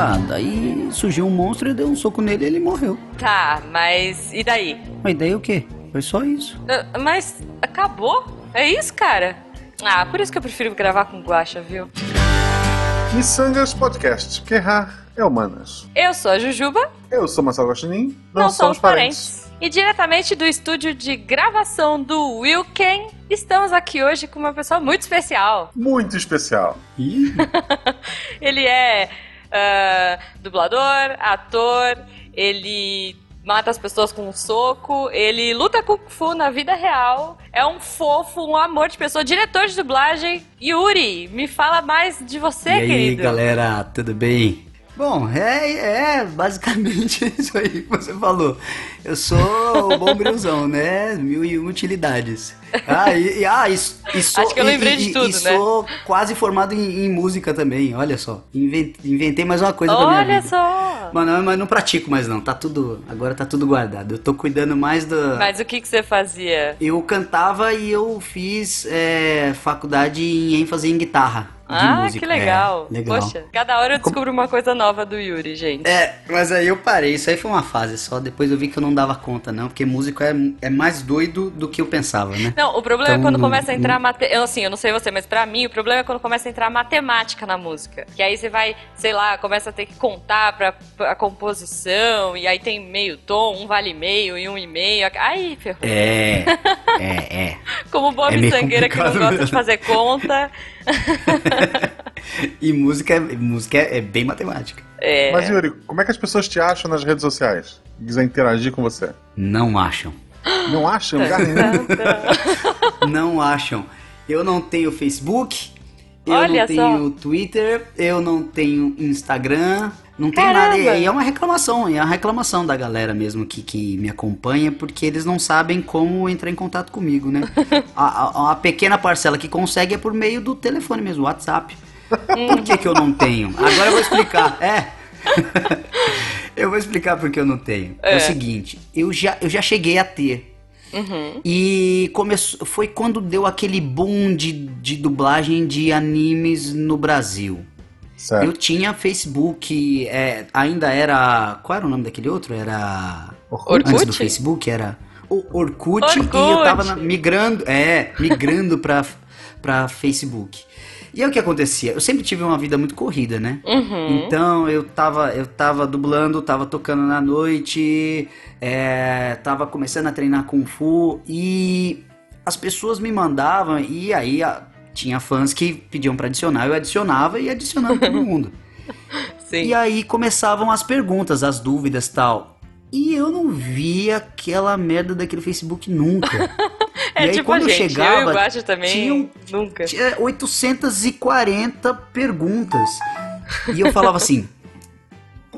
Ah, daí surgiu um monstro, eu dei um soco nele e ele morreu. Tá, mas e daí? Mas daí o quê? Foi só isso. Uh, mas acabou? É isso, cara? Ah, por isso que eu prefiro gravar com guacha, viu? Missangas Podcast, que errar é humanas. Eu sou a Jujuba. Eu sou Marcelo Guaxinim. Não, não somos parentes. parentes. E diretamente do estúdio de gravação do Wilken, estamos aqui hoje com uma pessoa muito especial. Muito especial. ele é uh, dublador, ator, ele mata as pessoas com um soco, ele luta Kung Fu na vida real, é um fofo, um amor de pessoa, diretor de dublagem. Yuri, me fala mais de você, e querido. E aí, galera, tudo bem? Bom, é, é basicamente isso aí que você falou. Eu sou o bombrilzão, né? Mil e utilidades. Ah, e, e, ah, e, e sou, Acho que eu lembrei e, de tudo, e né? sou quase formado em, em, música também, olha só. Inventei, inventei mais uma coisa olha pra minha vida. Olha só! Mas não, mas não pratico mais não, tá tudo, agora tá tudo guardado. Eu tô cuidando mais do... Mas o que que você fazia? Eu cantava e eu fiz é, faculdade em ênfase em guitarra ah, música. que legal. É, legal. Poxa, cada hora eu descubro uma coisa nova do Yuri, gente. É, mas aí eu parei. Isso aí foi uma fase só. Depois eu vi que eu não dava conta, não. Porque músico é, é mais doido do que eu pensava, né? Não, o problema então, é quando começa a entrar... Mate... Eu, assim, eu não sei você, mas pra mim o problema é quando começa a entrar matemática na música. Que aí você vai, sei lá, começa a ter que contar pra, pra a composição. E aí tem meio tom, um vale meio e um e meio. Aí, ferrou. É, é, é. Como Bob é Sangueira que não gosta mesmo. de fazer conta... e música, é, música é, é bem matemática. É. Mas, Yuri, como é que as pessoas te acham nas redes sociais? Quiser interagir com você? Não acham. Não acham não acham. Eu não tenho Facebook, eu Olha não tenho só. Twitter, eu não tenho Instagram, não tem Caramba. nada. E é uma reclamação, é uma reclamação da galera mesmo que, que me acompanha, porque eles não sabem como entrar em contato comigo, né? a, a, a pequena parcela que consegue é por meio do telefone mesmo, WhatsApp. Por que, que eu não tenho? Agora eu vou explicar. É. eu vou explicar porque eu não tenho. É. é, o seguinte, eu já, eu já cheguei a ter. Uhum. E começou, foi quando deu aquele boom de, de dublagem de animes no Brasil. Certo. Eu tinha Facebook, é, ainda era. Qual era o nome daquele outro? Era. Orkut? Antes do Facebook era. O Orkut, Orkut. e eu tava na, migrando. É, migrando pra, pra Facebook. E aí o que acontecia? Eu sempre tive uma vida muito corrida, né? Uhum. Então eu tava, eu tava dublando, tava tocando na noite, é, tava começando a treinar Kung Fu e as pessoas me mandavam, e aí a, tinha fãs que pediam para adicionar, eu adicionava e adicionava todo mundo. Sim. E aí começavam as perguntas, as dúvidas tal. E eu não via aquela merda daquele Facebook nunca. é e aí, tipo quando a gente, eu chegava, eu e também, tinham, nunca. Tinha 840 perguntas. E eu falava assim,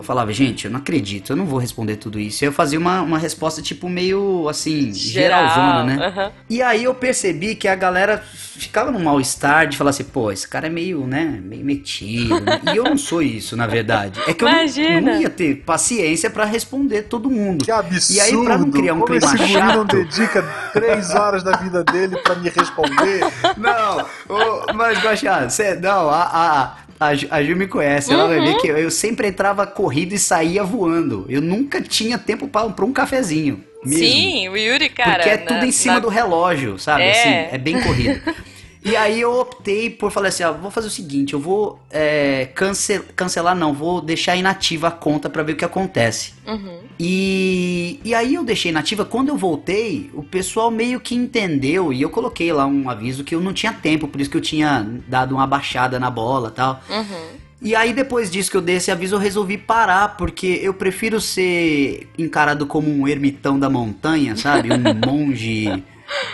eu falava, gente, eu não acredito, eu não vou responder tudo isso. E eu fazia uma, uma resposta, tipo, meio assim, Geral, geralzona, né? Uhum. E aí eu percebi que a galera ficava num mal-estar de falar assim, pô, esse cara é meio, né, meio metido. Né? E eu não sou isso, na verdade. É que eu não, não, ia ter paciência para responder todo mundo. Que absurdo! E aí, pra não criar um Como clima esse chato... não dedica três horas da vida dele para me responder? Não, oh, mas, Guaxá, você, não, a, a, a, a Ju me conhece, ela vai ver que eu, eu, sempre entrava corrido e saía voando. Eu nunca tinha tempo para um cafezinho. Mesmo. Sim, o Yuri, cara. Porque é tudo na, em cima na... do relógio, sabe? É. Assim, é bem corrido. E aí eu optei por falar assim, ó, vou fazer o seguinte, eu vou é, cancel, cancelar, não, vou deixar inativa a conta para ver o que acontece. Uhum. E, e aí eu deixei inativa, quando eu voltei, o pessoal meio que entendeu, e eu coloquei lá um aviso que eu não tinha tempo, por isso que eu tinha dado uma baixada na bola e tal. Uhum. E aí depois disso que eu dei esse aviso, eu resolvi parar, porque eu prefiro ser encarado como um ermitão da montanha, sabe? Um monge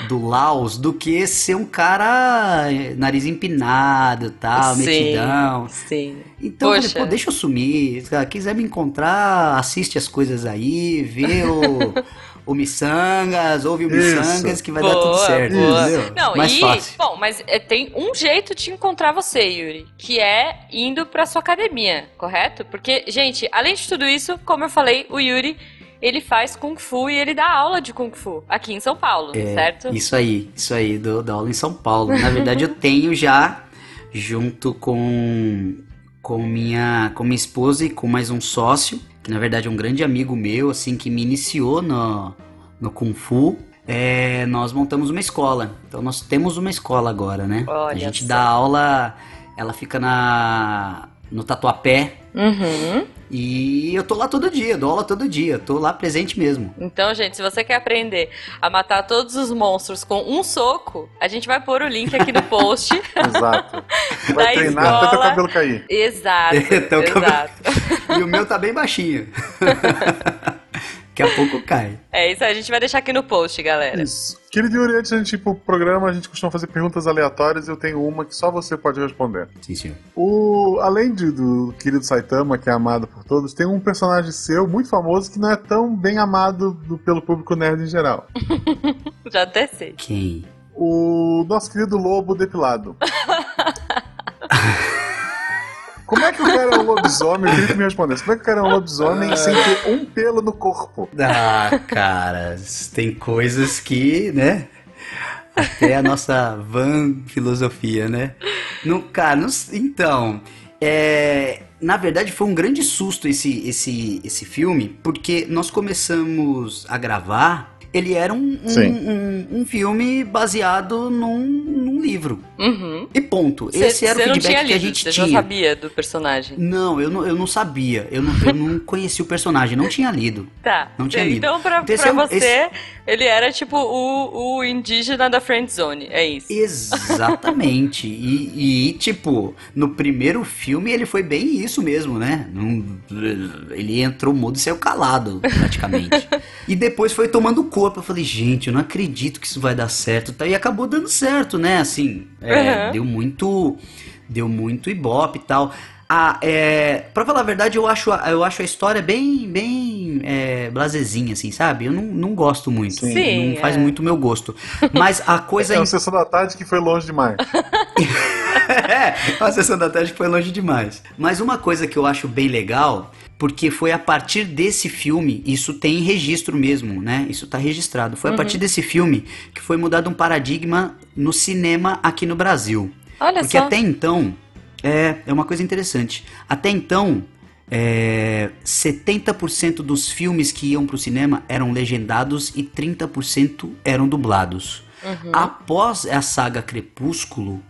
do Laos do que ser um cara eh, nariz empinado, tal, sim, metidão. Sim. Então, eu falei, pô, deixa eu sumir. Se quiser me encontrar, assiste as coisas aí, vê o, o Missangas, ouve o Missangas que vai boa, dar tudo certo, boa. entendeu? Não, Mais e, fácil. Bom, mas é, tem um jeito de encontrar você, Yuri, que é indo pra sua academia, correto? Porque, gente, além de tudo isso, como eu falei, o Yuri ele faz Kung Fu e ele dá aula de Kung Fu aqui em São Paulo, É, certo? Isso aí, isso aí, dou, dou aula em São Paulo. Na verdade, eu tenho já, junto com, com minha, com minha esposa e com mais um sócio, que na verdade é um grande amigo meu, assim, que me iniciou no, no Kung Fu. É, nós montamos uma escola. Então nós temos uma escola agora, né? Olha a gente dá aula, ela fica na no Tatuapé. Uhum. E eu tô lá todo dia, dou aula todo dia, tô lá presente mesmo. Então, gente, se você quer aprender a matar todos os monstros com um soco, a gente vai pôr o link aqui no post. Exato. Da Vai treinar até teu escola. cabelo cair. exato, Então, exato. E o meu tá bem baixinho. Daqui a pouco cai. É isso aí, a gente vai deixar aqui no post, galera. Isso. Querido Yuri, antes da gente ir pro programa, a gente costuma fazer perguntas aleatórias e eu tenho uma que só você pode responder. Sim, senhor. O, além de- do querido Saitama, que é amado por todos, tem um personagem seu muito famoso que não é tão bem amado do- pelo público nerd em geral. Já até sei. Quem? O nosso querido lobo depilado. Como é que o cara é um lobisomem? Eu queria que me respondesse. Como é que o cara é um lobisomem sem ter um pelo no corpo? Ah, cara, tem coisas que, né? Até a nossa van filosofia, né? No, cara, não- então, é, na verdade foi um grande susto esse, esse, esse filme, porque nós começamos a gravar. Ele era um, um, um, um filme baseado num, num livro. Uhum. E ponto. Cê- Esse era o feedback tinha que a lido, gente você tinha. já sabia do personagem. Não, eu não, eu não sabia. Eu não, eu não conhecia o personagem, não tinha lido. Tá. Não tinha lido. Então, pra, Então, esse pra você, ele era tipo o, o indígena da friend zone. É isso. Exatamente. E, e, tipo, no primeiro filme ele foi bem isso mesmo, né? Ele entrou mudo e saiu calado, praticamente. e depois foi tomando corpo. Eu falei, gente, eu não acredito que isso vai dar certo. tá? E acabou dando certo, né? Assim, é, Uhum. deu muito. Deu muito ibope e tal. Ah, é, pra falar a verdade, eu acho, a- eu acho a história bem, bem é, blasezinha, assim, sabe? Eu não, não gosto muito. Sim, não faz é. muito o meu gosto. Mas a coisa É uma sessão da tarde que foi longe demais. é, a sessão da tarde foi longe demais. Mas uma coisa que eu acho bem legal, porque foi a partir desse filme, isso tem registro mesmo, né? Isso tá registrado. Foi a partir desse filme que foi mudado um paradigma no cinema aqui no Brasil. Olha Porque só. até então, é, é uma coisa interessante. Até então, é, 70% dos filmes que iam pro cinema eram legendados e 30% eram dublados. Uhum. Após a saga Crepúsculo,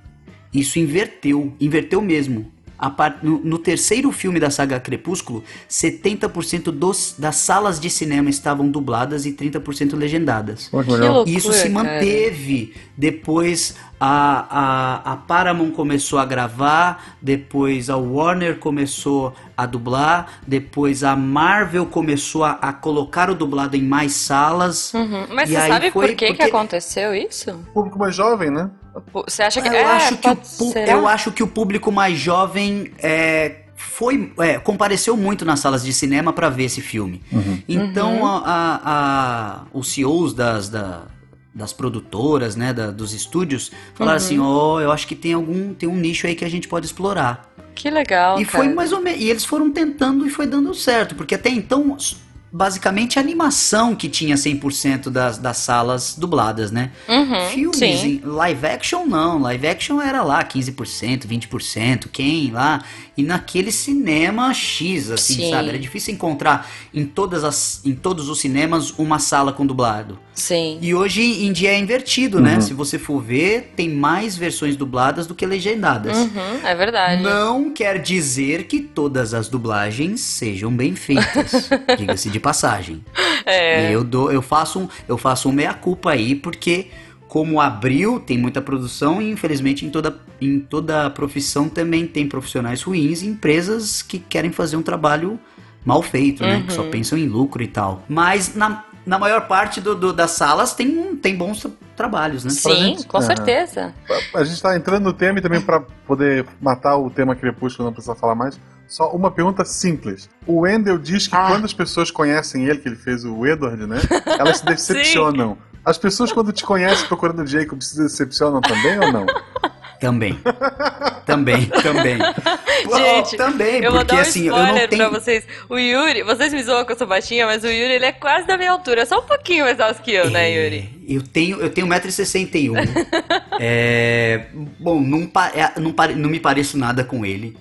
isso inverteu, inverteu mesmo. Par- no, no terceiro filme da saga Crepúsculo, 70% dos, das salas de cinema estavam dubladas e 30% legendadas. Que loucura, E isso se cara. manteve. Depois a, a, a Paramount começou a gravar, depois a Warner começou a dublar, depois a Marvel começou a, a colocar o dublado em mais salas. Uhum. Mas E você aí sabe foi por que, que porque- aconteceu isso? Público mais jovem, né? Você acha que Eu, é, acho, que o, eu acho que o público mais jovem é, foi, é, compareceu muito nas salas de cinema para ver esse filme. Então Uhum. a- a- a- os CEOs das, da- das produtoras, né, da- dos estúdios, falaram Uhum. assim, ó, eu acho que tem algum tem um nicho aí que a gente pode explorar. Que legal, e foi cara. mais ou menos, e eles foram tentando e foi dando certo, porque até então basicamente a animação que tinha 100% das, das salas dubladas, né? Uhum, Filmes sim. em live action não, live action era lá 15%, 20%, quem lá? E naquele cinema X, assim, Sim. sabe? Era difícil encontrar em todas as em todos os cinemas uma sala com dublado. Sim. E hoje em dia é invertido, né? Se você for ver, tem mais versões dubladas do que legendadas. Uhum, é verdade. Não quer dizer que todas as dublagens sejam bem feitas, diga-se de passagem. É. Eu dou, eu faço um, eu faço um meia culpa aí porque como abril tem muita produção e infelizmente em toda em toda profissão também tem profissionais ruins e empresas que querem fazer um trabalho mal feito, né? Que só Uhum. pensam em lucro e tal. Mas na, na maior parte do, do- das salas tem, tem bons tra- trabalhos, né? Sim, gente- com é. certeza. A gente tá entrando no tema e também pra poder matar o tema Crepúsculo, não precisa falar mais. Só uma pergunta simples. O Wendell diz que Ah. quando as pessoas conhecem ele, que ele fez o Edward, né? Elas se decepcionam. As pessoas quando te conhecem procurando o Jacob se decepcionam também ou não? Também. também, também. Gente, também, Eu vou porque dar um assim, eu spoiler não tenho pra vocês. O Yuri, vocês me zoam que eu sou baixinha, mas o Yuri ele é quase da minha altura, só um pouquinho mais alto que eu, né, Yuri? É, Eu tenho, eu tenho 1,61m. é, bom, não, pa- é, não, pare- não me pareço nada com ele.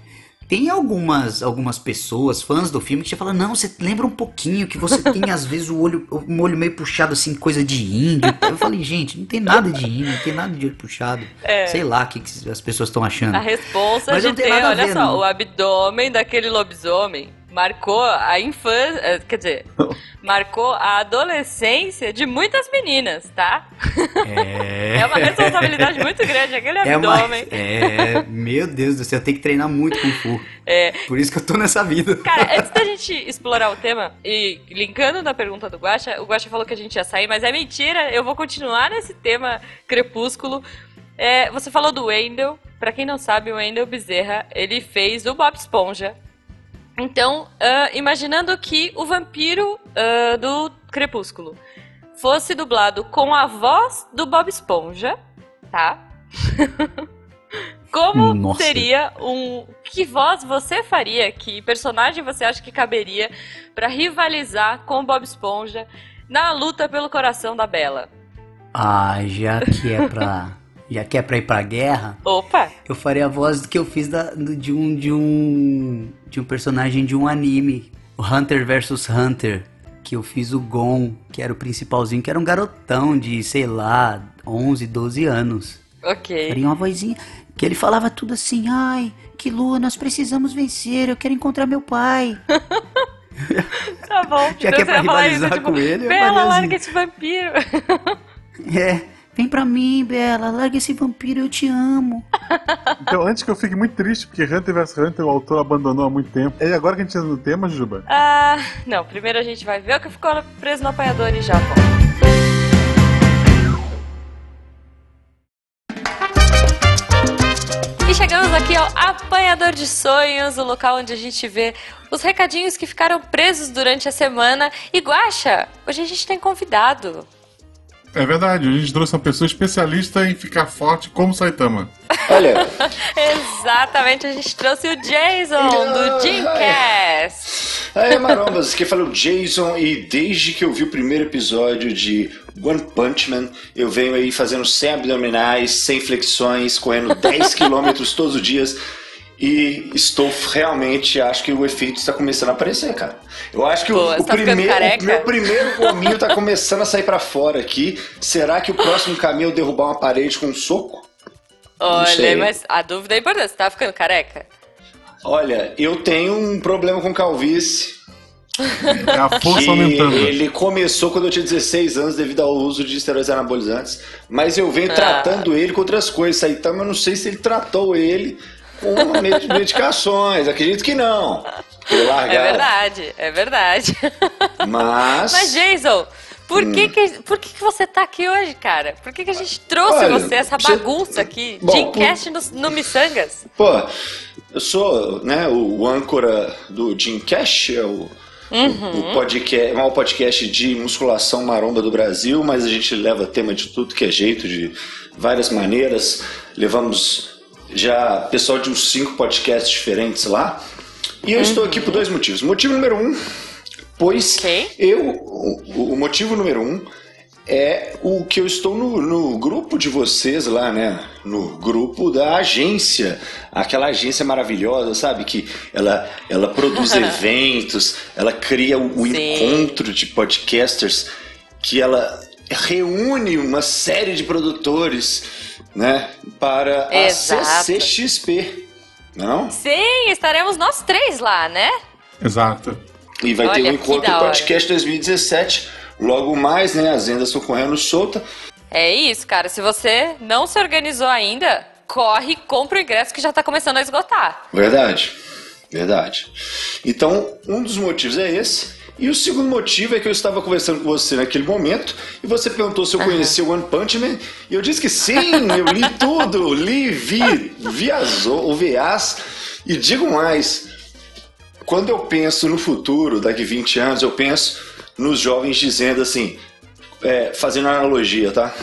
Tem algumas, algumas pessoas, fãs do filme, que já falam, não, você lembra um pouquinho que você tem às vezes o olho, o olho meio puxado assim, coisa de índio. Eu falei, gente, não tem nada de índio, não tem nada de olho puxado. É. Sei lá o que, que as pessoas estão achando. A responsa Mas de ter, olha só, não. o abdômen daquele lobisomem marcou a infância, eh, quer dizer, marcou a adolescência de muitas meninas, tá? É. É uma responsabilidade muito grande aquele É, uma, abdômen. é, meu Deus do céu, eu tenho que treinar muito Kung Fu. É. Por isso que eu tô nessa vida. Cara, antes da gente explorar o tema, e linkando na pergunta do Guaxa, o Guaxa falou que a gente ia sair, mas é mentira, eu vou continuar nesse tema crepúsculo. É, você falou do Wendell, pra quem não sabe, o Wendell Bezerra, ele fez o Bob Esponja. Então, ah, imaginando que o vampiro ah, do Crepúsculo fosse dublado com a voz do Bob Esponja, tá? Como Nossa. seria um. Que voz você faria? Que personagem você acha que caberia pra rivalizar com o Bob Esponja na luta pelo coração da Bela? Ah, já que é pra. Já que é pra ir pra guerra, Opa! eu faria a voz que eu fiz da, do- de um. de um. de um personagem de um anime. O Hunter vs Hunter. Que eu fiz o Gon, que era o principalzinho, que era um garotão de, sei lá, 11, 12 anos. Ok. Faria uma vozinha que ele falava tudo assim, ai, que lua, nós precisamos vencer, eu quero encontrar meu pai. Tá bom. Já Então que é pra ia falar rivalizar isso, tipo, com ele, Bela, faria assim. larga esse vampiro. É, vem pra mim, Bela, larga esse vampiro, eu te amo. Então, antes que eu fique muito triste, porque Hunter vs Hunter o autor abandonou há muito tempo. É agora que a gente entra no tema, Juba? Ah, não. Primeiro a gente vai ver o que ficou preso no apanhador e já volta. E chegamos aqui ao Apanhador de Sonhos, o local onde a gente vê os recadinhos que ficaram presos durante a semana. E Guaxa, hoje a gente tem convidado. É verdade, a gente trouxe uma pessoa especialista em ficar forte como Saitama. Olha, Exatamente, a gente trouxe o Jason do Dreamcast. aí marombas, aqui fala o Jason e desde que eu vi o primeiro episódio de One Punch Man, eu venho aí fazendo 100 abdominais, 100 flexões, correndo 10 quilômetros todos os dias e estou realmente, acho que o efeito está começando a aparecer, cara. Eu acho que o- Pô, o, você tá primeiro, o meu primeiro gominho tá começando a sair pra fora aqui. Será que o próximo caminho é eu derrubar uma parede com um soco? Olha, mas a dúvida é importante, você tá ficando careca? Olha, eu tenho um problema com calvície. É a força que aumentando. Ele começou quando eu tinha 16 anos devido ao uso de esteroides anabolizantes, mas eu venho Ah. tratando ele com outras coisas. Saitama, eu não sei se ele tratou ele com med- medicações. Acredito que não. É verdade, é verdade. Mas, Mas, Jason, por, Hum. que, que, por que, que você tá aqui hoje, cara? Por que, que a gente trouxe Olha, você, essa você- bagunça aqui? Bom, Dreamcast no, no Missangas? pô, eu sou né, o âncora do Cash, é o, Uhum. o podcast, o maior podcast de musculação maromba do Brasil, mas a gente leva tema de tudo que é jeito, de várias maneiras. Levamos já pessoal de uns cinco podcasts diferentes lá. E eu estou aqui por dois motivos. Motivo número um, pois Ok. eu. O, o motivo número um é o que eu estou no, no grupo de vocês lá, né? No grupo da agência. Aquela agência maravilhosa, sabe? Que ela, ela produz eventos, ela cria o, o encontro de podcasters, que ela reúne uma série de produtores, né? Para a Exato. CCXP. Não? Sim, estaremos nós três lá, né? Exato. E vai ter Olha, um que encontro podcast 2017. Logo mais, né? As vendas estão correndo solta. É isso, cara. Se você não se organizou ainda, corre, compra o ingresso que já tá começando a esgotar. Verdade. Verdade. Então, um dos motivos é esse. E o segundo motivo é que eu estava conversando com você naquele momento e você perguntou se eu conhecia o One Punch Man. E eu disse que sim, eu li tudo, li, vi, vi as, o VAs. E digo mais, quando eu penso no futuro, daqui 20 anos, eu penso nos jovens dizendo assim, é, fazendo analogia, tá?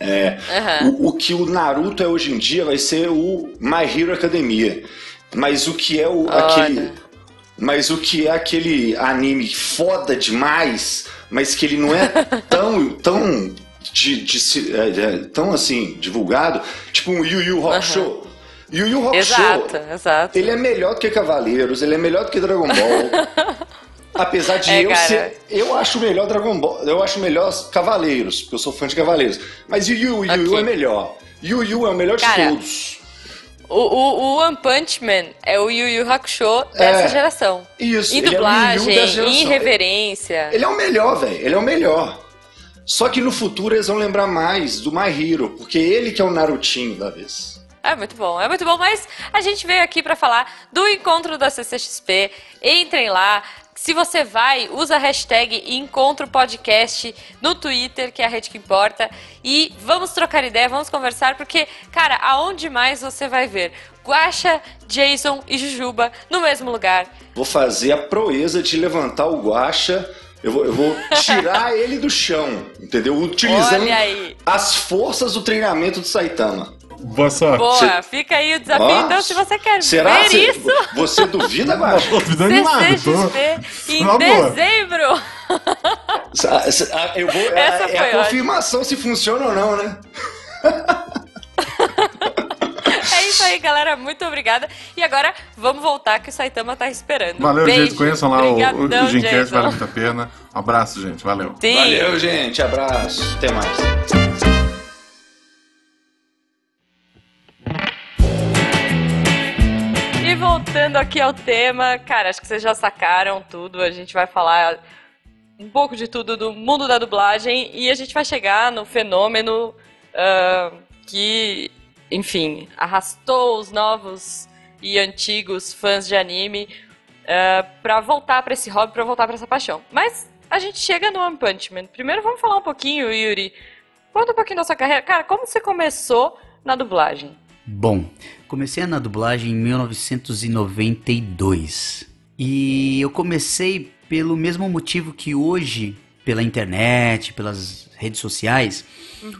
É, Aham. o, o que o Naruto é hoje em dia vai ser o My Hero Academia. Mas o que é o, Olha. aquele. Mas o que é aquele anime foda demais, mas que ele não é tão. tão de, de é, é, tão assim, divulgado, tipo um Yu Yu Hakusho. Yu Yu Hakusho, Exato, exato. ele é melhor do que Cavaleiros, ele é melhor do que Dragon Ball. Apesar de É, eu cara. ser. Eu acho melhor Dragon Ball. Eu acho melhor Cavaleiros, porque eu sou fã de Cavaleiros. Mas Yu Yu, Yu Yu Ok. é melhor. Yu Yu é o melhor de Cara, todos. O, o, o One Punch Man é o Yu Yu Hakusho dessa É. geração. Isso, Em ele é dublagem, dessa geração. em reverência. Ele é o melhor, velho. Ele é o melhor. Só que no futuro eles vão lembrar mais do My Hero, porque ele que é o Narutinho da vez. É muito bom, é muito bom, mas a gente veio aqui pra falar do encontro da CCXP. Entrem lá. Se você vai, usa a hashtag Encontro Podcast no Twitter, que é a rede que importa. E vamos trocar ideia, vamos conversar, porque, cara, aonde mais você vai ver? Guaxa, Jason e Jujuba no mesmo lugar. Vou fazer a proeza de levantar o guacha. Eu vou, eu vou tirar ele do chão, entendeu? Utilizando as forças do treinamento do Saitama. Boa sorte. Boa, fica aí o desafio. Ó, então, se você quer será ver Cê- isso, Você duvida, Guacha? tô ficando animado. CCXP em Na boa. dezembro. Ah, Eu vou, é, Essa é foi a confirmação se funciona ou não, né? É isso aí, galera. Muito obrigada. E agora, vamos voltar que o Saitama tá esperando. Valeu, Beijo. gente. Conheçam lá o, o, Obrigadão, o Gincast, vale muito a pena. Um abraço, gente. Valeu. Sim. Valeu, gente. Abraço. Até mais. E voltando aqui ao tema, cara, acho que vocês já sacaram tudo. A gente vai falar um pouco de tudo do mundo da dublagem e a gente vai chegar no fenômeno ah, que, enfim, arrastou os novos e antigos fãs de anime ah, pra voltar pra esse hobby, pra voltar pra essa paixão. Mas a gente chega no One Punch Man. Primeiro vamos falar um pouquinho, Yuri. Conta um pouquinho da sua carreira. Cara, como você começou na dublagem? Bom, comecei na dublagem em 1992. E eu comecei pelo mesmo motivo que hoje, pela internet, pelas redes sociais,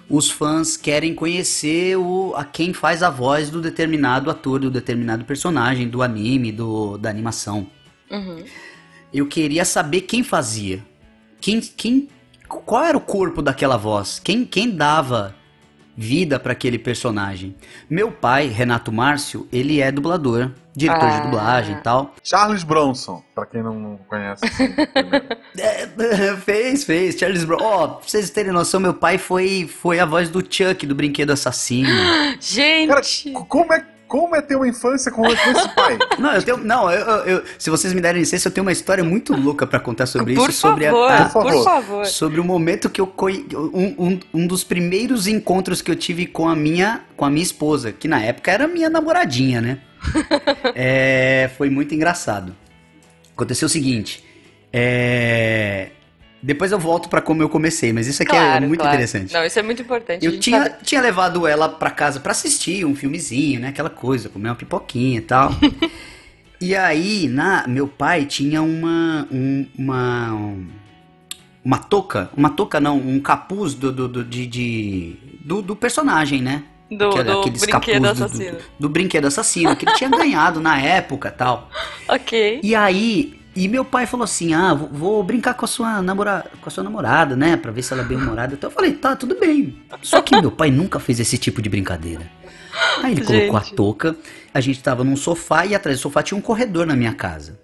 os fãs querem conhecer o, a quem faz a voz do determinado ator, do determinado personagem, do anime, do, da animação. Uhum. Eu queria saber quem fazia. Quem, quem, qual era o corpo daquela voz? Quem, quem dava vida para aquele personagem? Meu pai, Renato Márcio, ele é dublador, diretor Ah. de dublagem e tal. Charles Bronson, pra quem não conhece. assim. É, fez, fez. Charles Brown. Ó, pra vocês terem noção, meu pai foi, foi a voz do Chuck, do Brinquedo Assassino. Gente! Cara, como é, como é ter uma infância com esse pai? Não, eu tenho. Não, eu, eu- eu- se vocês me derem licença, eu tenho uma história muito louca pra contar sobre por isso. Sobre favor, a, a- Por favor. por favor. sobre o momento que eu um, um, um dos primeiros encontros que eu tive com a minha com a minha esposa, que na época era minha namoradinha, né? É, foi muito engraçado. Aconteceu o seguinte, é, depois eu volto pra como eu comecei, mas isso aqui Claro, é muito claro. interessante. Não, isso é muito importante. Eu tinha, sabe- tinha levado ela pra casa pra assistir um filmezinho, né? Aquela coisa, comer uma pipoquinha e tal. e aí, na, meu pai tinha uma. um- uma. um- uma touca. Uma touca não, um capuz do, do, do, de, de- do, do personagem, né? Do, Que do brinquedo capuz do- do- assassino. Do, brinquedo assassino, que ele tinha ganhado na época tal. Ok. E aí, e meu pai falou assim: "Ah, vou, brincar com a sua namorada, com a sua namorada, né, Pra ver se ela é bem humorada". Então eu falei: "Tá, tudo bem". Só que meu pai nunca fez esse tipo de brincadeira. Aí ele colocou a Gente. touca, a gente tava num sofá e atrás do sofá tinha um corredor na minha casa.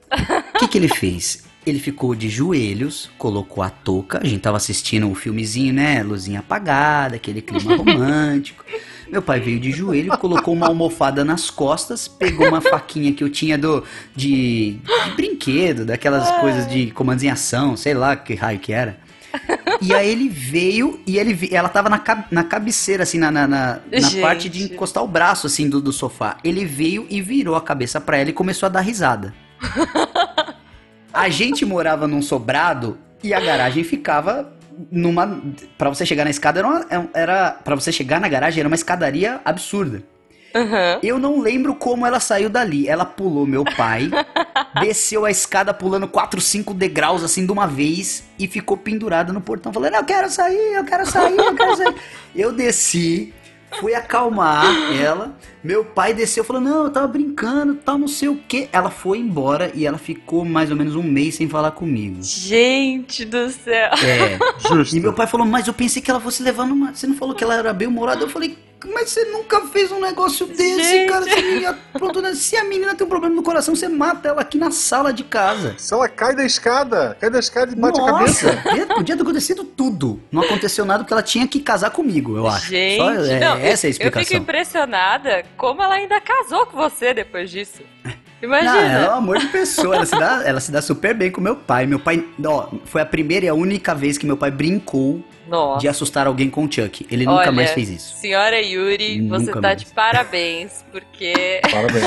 O que que ele fez? Ele ficou de joelhos, colocou a touca, a gente tava assistindo o filmezinho, né, luzinha apagada, aquele clima romântico. Meu pai veio de joelho, colocou uma almofada nas costas, pegou uma faquinha que eu tinha do de, de brinquedo, daquelas coisas de comandos em ação, sei lá que raio que era. E aí ele veio e ele ela tava na, na cabeceira, assim, na, na, na, na parte de encostar o braço, assim, do, do sofá. Ele veio e virou a cabeça pra ela e começou a dar risada. A gente morava num sobrado e a garagem ficava numa. Pra você chegar na escada era, uma, era. Pra você chegar na garagem era uma escadaria absurda. Aham. Eu não lembro como ela saiu dali. Ela pulou meu pai, desceu a escada pulando 4, 5 degraus assim de uma vez e ficou pendurada no portão, falando: Eu quero sair, eu quero sair, eu quero sair. Eu desci, fui acalmar ela. Meu pai desceu falou: Não, eu tava brincando, tal, não sei o que. Ela foi embora e ela ficou mais ou menos um mês sem falar comigo. Gente do céu. É. Justo. E meu pai falou, mas eu pensei que ela fosse levar numa. Você não falou que ela era bem humorada? Eu falei, Mas você nunca fez um negócio desse, Gente. cara. Você ia- pronto? Se a menina tem um problema no coração, você mata ela aqui na sala de casa. Se ela cai da escada, cai da escada e bate a Nossa, cabeça. podia- ter acontecido tudo. Não aconteceu nada porque ela tinha que casar comigo, eu acho. Gente, Só, é, não, essa é a eu, eu fico explicação. impressionada como ela ainda casou com você depois disso. Não, ela é Imagina. um amor de pessoa, ela se, dá, ela se dá super bem com meu pai. Meu pai, ó, foi a primeira e a única vez que meu pai brincou Nossa. de assustar alguém com o Chuck. Ele nunca Olha, mais fez isso. Senhora Yuri, você Nunca tá mais. de parabéns, porque, Parabéns.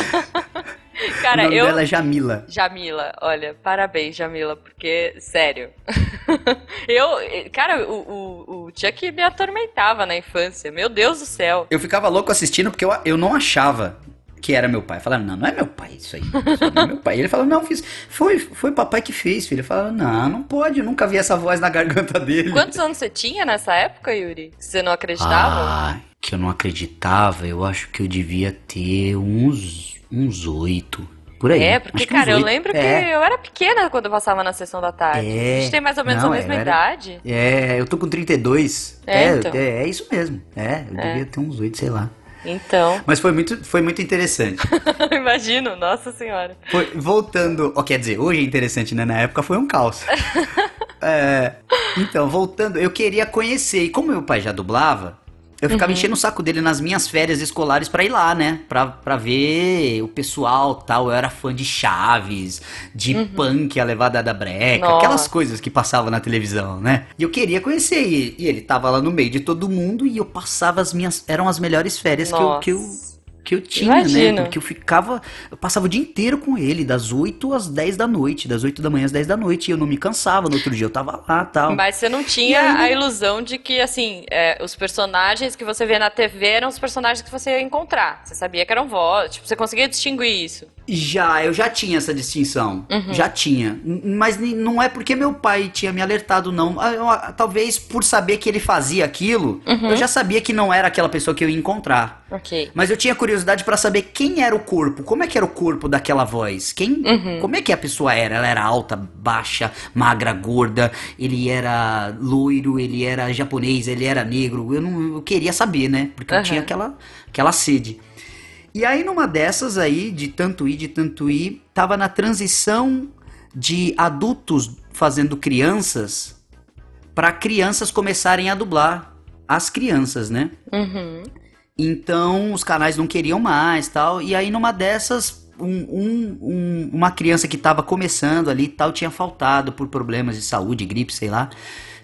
cara, o nome eu. dela é Jamila. Jamila, olha, parabéns, Jamila, porque, sério. eu, cara, o, o, o Chuck me atormentava na infância, meu Deus do céu. Eu ficava louco assistindo porque eu, eu não achava que era meu pai. Eu falava, não, não é meu pai isso aí. Isso não é meu pai. E ele falava, não, fiz. Foi, foi papai que fez, filho. Eu falava, não, não pode, eu nunca vi essa voz na garganta dele. Quantos anos você tinha nessa época, Yuri? Você não acreditava? Ah, que eu não acreditava, eu acho que eu devia ter uns uns oito. Por aí. É, porque, que cara, eu lembro que É. eu era pequena quando eu passava na sessão da tarde. É. A gente tem mais ou menos Não, a mesma era- idade. É, eu tô com 32. É, É, então. é, é isso mesmo. É, eu devia ter uns oito, sei lá. Então, Mas foi muito, foi muito interessante. imagino, nossa senhora. Foi- voltando, ó, quer dizer, hoje é interessante, né? Na época foi um caos. É, então, voltando, eu queria conhecer. E como meu pai já dublava, eu ficava Uhum. enchendo o saco dele nas minhas férias escolares pra ir lá, né? Pra, pra ver o pessoal tal. Eu era fã de Chaves, de Punk, a levada da breca, Uhum. Nossa. aquelas coisas que passavam na televisão, né? E eu queria conhecer. E, e ele tava lá no meio de todo mundo e eu passava as minhas. Eram as melhores férias que eu, que eu Nossa. Que eu tinha, Imagino. né? Porque eu ficava. Eu passava o dia inteiro com ele, das 8 às 10 da noite, das 8 da manhã às 10 da noite. E eu não me cansava. No outro dia eu tava lá tal. Mas você não tinha aí- a ilusão de que, assim, é, os personagens que você vê na TV eram os personagens que você ia encontrar. Você sabia que eram vozes, tipo, você conseguia distinguir isso. Já, eu já tinha essa distinção. Uhum. Já tinha. Mas não é porque meu pai tinha me alertado, não. Ah, ah, Talvez por saber que ele fazia aquilo, Uhum. eu já sabia que não era aquela pessoa que eu ia encontrar. Ok. Mas eu tinha curiosidade pra saber quem era o corpo, como é que era o corpo daquela voz, quem, Uhum. como é que a pessoa era? Ela era alta, baixa, magra, gorda, ele era loiro, ele era japonês, ele era negro. Eu não, eu queria saber, né? Porque eu Aham. tinha aquela, aquela sede. E aí numa dessas aí, de tanto ir, de tanto ir, tava na transição de adultos fazendo crianças pra crianças começarem a dublar as crianças, né? Uhum. Então os canais não queriam mais tal. E aí numa dessas, um- um- um- uma criança que tava começando ali e tal tinha faltado por problemas de saúde, gripe, sei lá.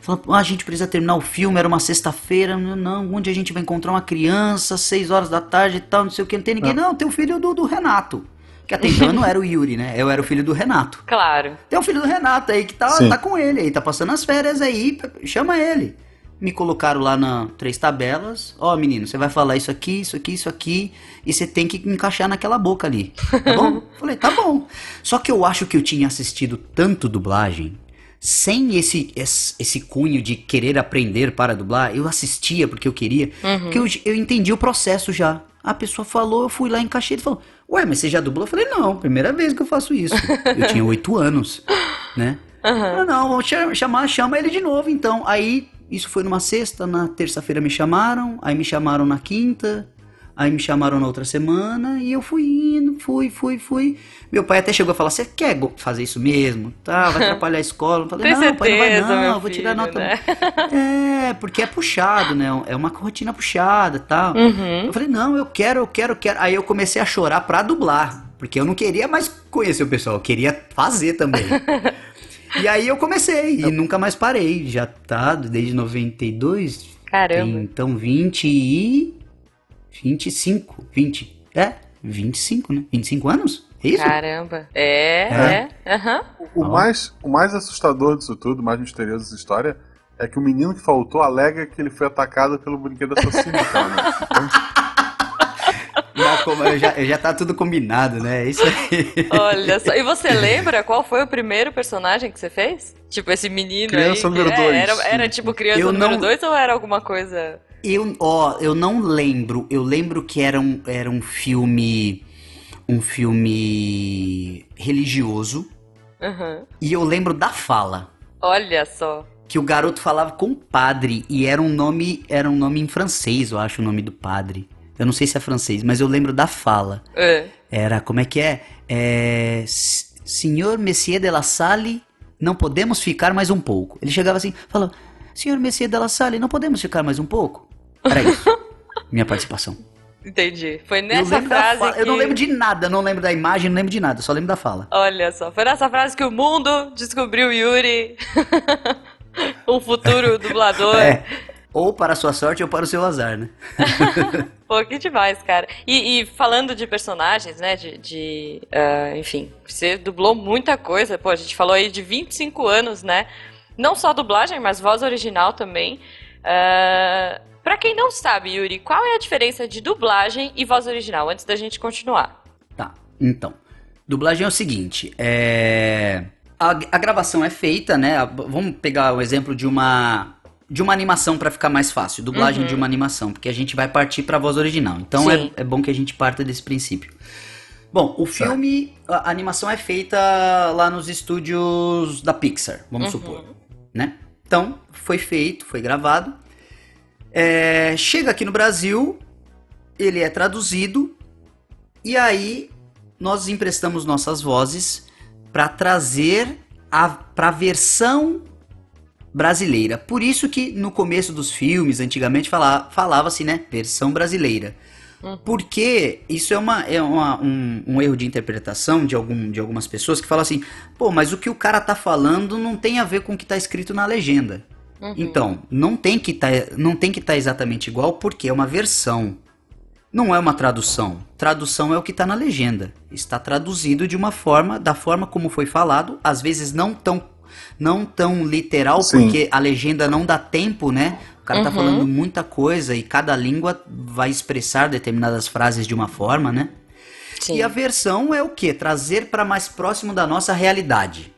Falou, ah, a gente precisa terminar o filme, era uma sexta-feira, não, não, onde a gente vai encontrar uma criança, seis horas da tarde e tal, não sei o que, não tem ninguém. Não, tem o filho do, do Renato. Que até então eu não era o Yuri, né? Eu era o filho do Renato. Claro. Tem um filho do Renato aí que tá, Sim. tá com ele aí, tá passando as férias aí, chama ele. Me colocaram lá na três tabelas. Ó, menino, você vai falar isso aqui, isso aqui, isso aqui, e você tem que encaixar naquela boca ali. Tá bom? Falei, tá bom. Só que eu acho que eu tinha assistido tanto dublagem, sem esse, esse, esse cunho de querer aprender para dublar, eu assistia porque eu queria, Uhum. que eu, eu entendi o processo já. A pessoa falou, eu fui lá, encaixei, ele falou, ué, mas você já dublou? Eu falei, não, primeira vez que eu faço isso. Eu tinha oito anos, né? Aham. Não, não, vamos cha- chamar, chama ele de novo, então. Aí, isso foi numa sexta, na terça-feira me chamaram, aí me chamaram na quinta, aí me chamaram na outra semana, e eu fui indo, fui, fui, fui. Meu pai até chegou a falar, você quer go- fazer isso mesmo? Tá, vai atrapalhar a escola. Eu falei, Tem não, pai, não vai certeza, não, eu vou tirar nota. né? É, porque é puxado, né? É uma rotina puxada e tal. Uhum. Eu falei, não, eu quero, eu quero, eu quero. Aí eu comecei a chorar pra dublar. Porque eu não queria mais conhecer o pessoal, eu queria fazer também. e aí eu comecei e nunca mais parei. Já tá desde 92. Caramba. Tem, então 20 e. 25. 20. É, 25, né? 25 anos? É isso? Caramba. É, é. Aham. O, Ó. mais, o mais assustador disso tudo, o mais misterioso dessa história, é que o menino que faltou alega que ele foi atacado pelo brinquedo assassino, cara. Então, Não, como eu já, eu já tá tudo combinado, né? É isso aí. Olha só. E você lembra qual foi o primeiro personagem que você fez? Tipo, esse menino Criança aí. número É, dois. Era, era tipo criança Eu número não- 2 ou era alguma coisa. Eu, ó, eu não lembro. Eu lembro que era um, era um filme. Um filme religioso. Aham. E eu lembro da fala. Olha só. que o garoto falava com o padre e era um nome, era um nome em francês, eu acho o nome do padre. Eu não sei se é francês, mas eu lembro da fala. É. Era, como é que é? É. "S- Senhor Messier de la Salle, não podemos ficar mais um pouco. Ele chegava assim, falou: Senhor Messier de la Salle, não podemos ficar mais um pouco? Era isso. minha participação. Entendi. Foi nessa frase fala- que... eu não lembro de nada, não lembro da imagem, não lembro de nada, só lembro da fala. Olha só, foi nessa frase que o mundo descobriu Yuri. um futuro dublador. É. Ou para a sua sorte ou para o seu azar, né? Pô, que demais, cara. E, e falando de personagens, né, de, de, ah, enfim, você dublou muita coisa. Pô, a gente falou aí de 25 anos, né? Não só dublagem, mas voz original também. Ah, pra quem não sabe, Yuri, qual é a diferença de dublagem e voz original? Antes da gente continuar. Tá, então. Dublagem é o seguinte, é... A, a gravação é feita, né? Vamos pegar o exemplo de uma de uma animação pra ficar mais fácil. Dublagem de uma animação, porque a gente vai partir pra voz original. Então é, é bom que a gente parta desse princípio. Bom, o filme, a a animação é feita lá nos estúdios da Pixar, vamos supor, né? Então, foi feito, foi gravado. É, chega aqui no Brasil, ele é traduzido e aí nós emprestamos nossas vozes para trazer a para versão brasileira. Por isso que no começo dos filmes, antigamente fala, falava-se, né, versão brasileira. Porque isso é, uma, é uma- um, um erro de interpretação de, algum, de algumas pessoas que falam assim, pô, mas o que o cara tá falando não tem a ver com o que tá escrito na legenda. Então, não tem que tá, não tem que estar exatamente igual porque é uma versão. Não é uma tradução. Tradução é o que está na legenda. Está traduzido de uma forma, da forma como foi falado, às vezes não tão, não tão literal, Sim. porque a legenda não dá tempo, né? O cara tá falando muita coisa e cada língua vai expressar determinadas frases de uma forma, né? Sim. E a versão é o que? Trazer para mais próximo da nossa realidade.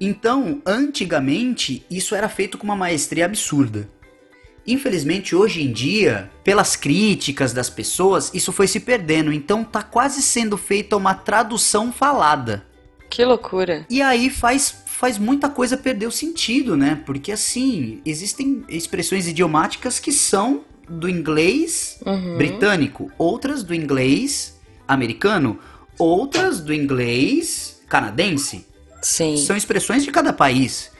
Então, antigamente, isso era feito com uma maestria absurda. Infelizmente, hoje em dia, pelas críticas das pessoas, isso foi se perdendo. Então, tá quase sendo feita uma tradução falada. Que loucura. E aí faz, faz muita coisa perder o sentido, né? Porque assim, existem expressões idiomáticas que são do inglês britânico, outras do inglês americano, outras do inglês canadense. Sim. São expressões de cada país.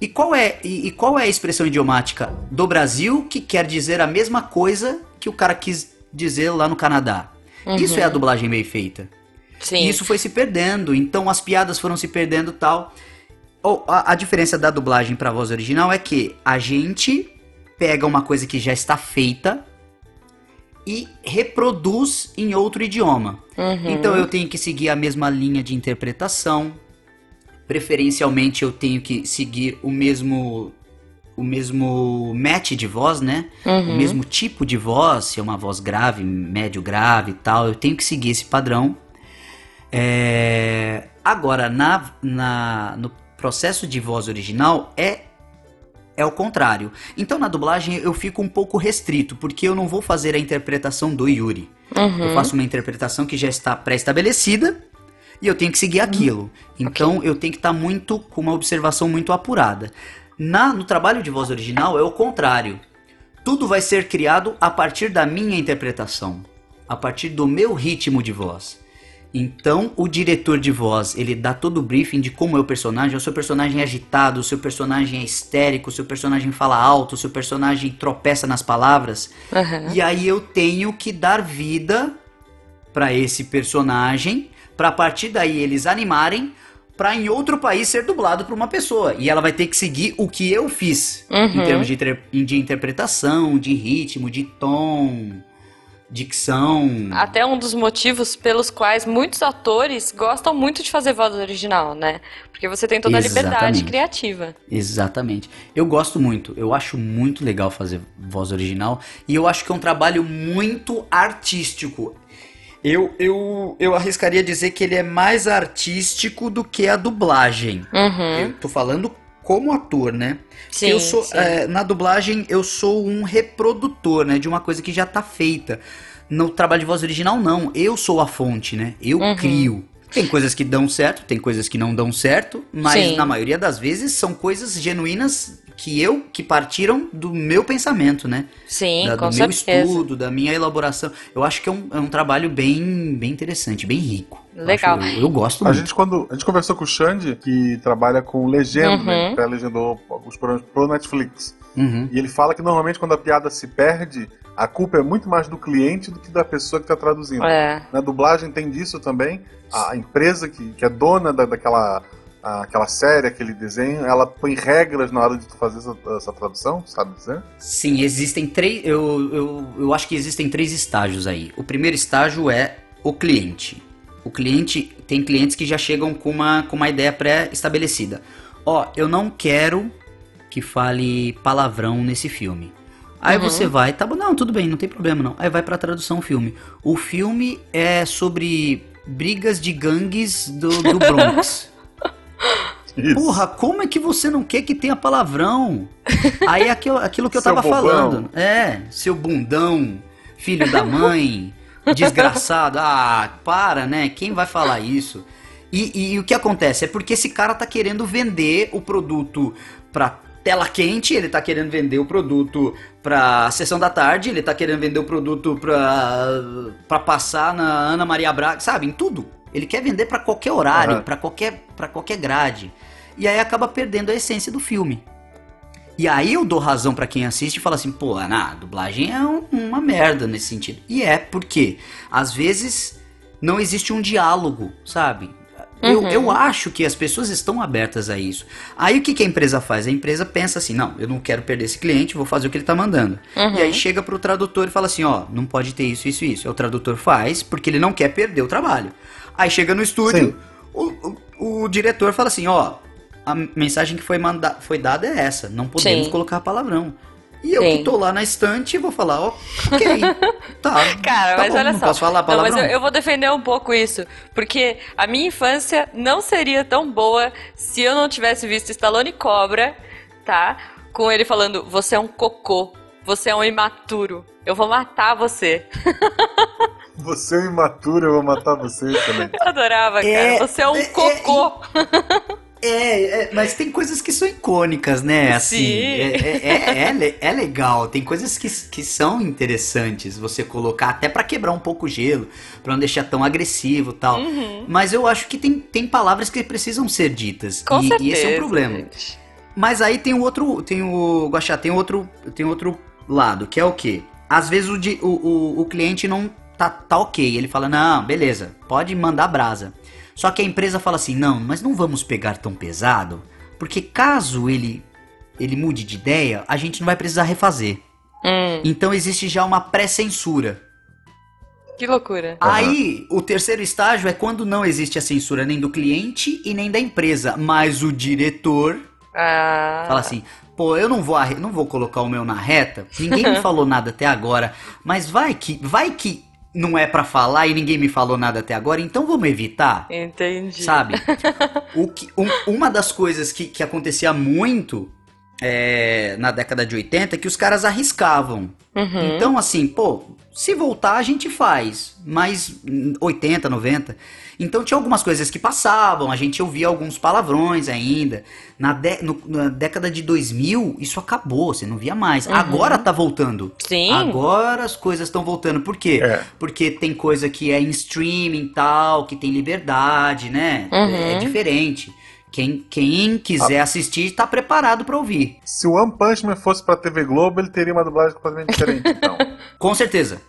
E qual é e, e qual é a expressão idiomática do Brasil que quer dizer a mesma coisa que o cara quis dizer lá no Canadá? Isso é a dublagem bem feita. Sim. E isso foi se perdendo, então as piadas foram se perdendo e tal. Ou, a, a diferença da dublagem pra voz original é que a gente pega uma coisa que já está feita e reproduz em outro idioma. Então eu tenho que seguir a mesma linha de interpretação. Preferencialmente eu tenho que seguir o mesmo o mesmo match de voz, né? O mesmo tipo de voz, se é uma voz grave, médio grave e tal, eu tenho que seguir esse padrão. É, Agora, na, na- no processo de voz original, é, é o contrário. Então, na dublagem, eu fico um pouco restrito, porque eu não vou fazer a interpretação do Yuri. Eu faço uma interpretação que já está pré-estabelecida e eu tenho que seguir aquilo. Então, eu tenho que estar muito com uma observação muito apurada. Na, no trabalho de voz original, é o contrário. Tudo vai ser criado a partir da minha interpretação, a partir do meu ritmo de voz. Então, o diretor de voz, ele dá todo o briefing de como é o personagem. O seu personagem é agitado, o seu personagem é histérico, o seu personagem fala alto, o seu personagem tropeça nas palavras. Aham. E aí eu tenho que dar vida pra esse personagem, pra a partir daí eles animarem pra em outro país ser dublado por uma pessoa. E ela vai ter que seguir o que eu fiz em termos de, de interpretação, de ritmo, de tom, dicção. Até um dos motivos pelos quais muitos atores gostam muito de fazer voz original, né? Porque você tem toda a liberdade criativa. Exatamente. Eu gosto muito, eu acho muito legal fazer voz original e eu acho que é um trabalho muito artístico. Eu, eu, eu arriscaria dizer que ele é mais artístico do que a dublagem. Uhum. Eu tô falando como ator, né? Sim, eu sou, é, na dublagem eu sou um reprodutor, né, de uma coisa que já tá feita. No trabalho de voz original não, eu sou a fonte, né? Eu Uhum. crio. Tem coisas que dão certo, tem coisas que não dão certo, mas Sim. na maioria das vezes são coisas genuínas que eu que partiram do meu pensamento, né? Sim, Da- com do meu certeza. estudo, da minha elaboração. Eu acho que é um, é um trabalho bem, bem interessante, bem rico. Eu Legal. acho- Eu, eu gosto A muito. gente, quando, a gente conversou com o Xande, que trabalha com legenda, né? Uhum. Ele pré-legendou alguns programas pro Netflix. Uhum. E ele fala que normalmente quando a piada se perde, a culpa é muito mais do cliente do que da pessoa que está traduzindo. É. Na dublagem tem disso também. A empresa que, que é dona da, daquela aquela série, aquele desenho, ela põe regras na hora de tu fazer essa, essa tradução, sabe dizer? Sim, existem três. Eu, eu, eu acho que existem três estágios aí. O primeiro estágio é o cliente. O cliente tem clientes que já chegam com uma, com uma ideia pré-estabelecida. Ó, eu não quero que fale palavrão nesse filme. Aí Uhum. você vai, tá bom, não, tudo bem, não tem problema não. Aí vai pra tradução o filme. O filme é sobre brigas de gangues do, do Bronx. Isso. Porra, como é que você não quer que tenha palavrão? Aí é aquilo, aquilo que eu Seu tava bobão. falando. É, seu bundão, filho da mãe, desgraçado. Ah, para, né? Quem vai falar isso? E, e o que acontece? É porque esse cara tá querendo vender o produto pra tela quente, ele tá querendo vender o produto pra sessão da tarde, ele tá querendo vender o produto pra, pra passar na Ana Maria Braga, sabe? Em tudo. Ele quer vender pra qualquer horário, Aham. pra qualquer, pra qualquer grade. E aí acaba perdendo a essência do filme. E aí eu dou razão pra quem assiste e fala assim, pô, Ana, a dublagem é um- uma merda nesse sentido. E é porque, às vezes, não existe um diálogo, sabe? Eu, Uhum. eu acho que as pessoas estão abertas a isso. Aí o que, que a empresa faz? A empresa pensa assim, não, eu não quero perder esse cliente, vou fazer o que ele tá mandando. Uhum. E aí chega pro tradutor e fala assim, ó, não pode ter isso, isso, isso. Aí o tradutor faz porque ele não quer perder o trabalho. Aí chega no estúdio, o, o, o diretor fala assim, ó, a mensagem que foi, manda foi dada é essa, não podemos Sim. colocar palavrão. E eu Sim. que tô lá na estante vou falar, ó, ok, tá. Cara, tá mas bom, olha não só. posso falar Não, palavrão? mas eu, eu vou defender um pouco isso. Porque a minha infância não seria tão boa se eu não tivesse visto Stallone Cobra, tá? Com ele falando: Você é um cocô. Você é um imaturo. Eu vou matar você. Você é imaturo, eu vou matar você, excelente. Eu adorava, cara. É, você é um é, cocô. É, é, mas tem coisas que são icônicas, né? Assim, Sim. é, é, é, é le- é legal. Tem coisas que, que são interessantes você colocar, até pra quebrar um pouco o gelo, pra não deixar tão agressivo e tal. Uhum. Mas eu acho que tem, tem palavras que precisam ser ditas. Com e, certeza. e esse é um problema. gente. Mas aí tem o outro, tem o Guaxá, tem outro, tem outro lado, que é o quê? Às vezes o, o, o, o cliente não tá, tá ok, ele fala, não, beleza, pode mandar brasa. Só que a empresa fala assim, não, mas não vamos pegar tão pesado, porque caso ele, ele mude de ideia, a gente não vai precisar refazer. Hum, Então existe já uma pré-censura. que loucura. Aí, o terceiro estágio é quando não existe a censura nem do cliente e nem da empresa, mas o diretor Ah, Fala assim, pô, eu não vou, não vou colocar o meu na reta, ninguém me falou nada até agora, mas vai que, vai que não é pra falar e ninguém me falou nada até agora, então vamos evitar, Entendi. sabe? O que, um- uma das coisas que, que acontecia muito é, na década de 80 é que os caras arriscavam. Uhum. Então, assim, pô, se voltar a gente faz, mas hum, 80, 90. Então tinha algumas coisas que passavam, a gente ouvia alguns palavrões ainda. Na, dé- no- na década de 2000, isso acabou, você não via mais. Uhum. Agora tá voltando. Sim. Agora as coisas estão voltando. Por quê? É. Porque tem coisa que é em streaming e tal, que tem liberdade, né? Uhum. É diferente. Quem, quem quiser assistir tá preparado pra ouvir. Se o One Punch Man fosse pra TV Globo, ele teria uma dublagem completamente diferente, então. Com certeza.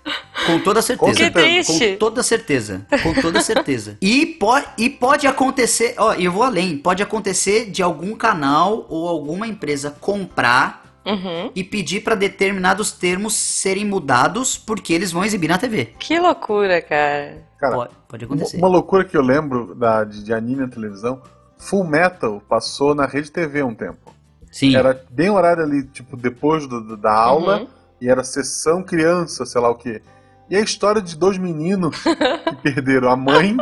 Com toda certeza. Que triste. Com toda certeza. Com toda certeza. e, po e pode acontecer, ó, e eu vou além, pode acontecer de algum canal ou alguma empresa comprar Uhum. e pedir pra determinados termos serem mudados porque eles vão exibir na TV. Que loucura, cara. Cara, Pode, pode acontecer. uma loucura que eu lembro da, de, de anime na televisão, Full Metal passou na Rede TV um tempo. Sim. Era bem horário ali, tipo, depois do- do- da aula, Uhum. e era sessão criança, sei lá o quê. E a história de dois meninos que perderam a mãe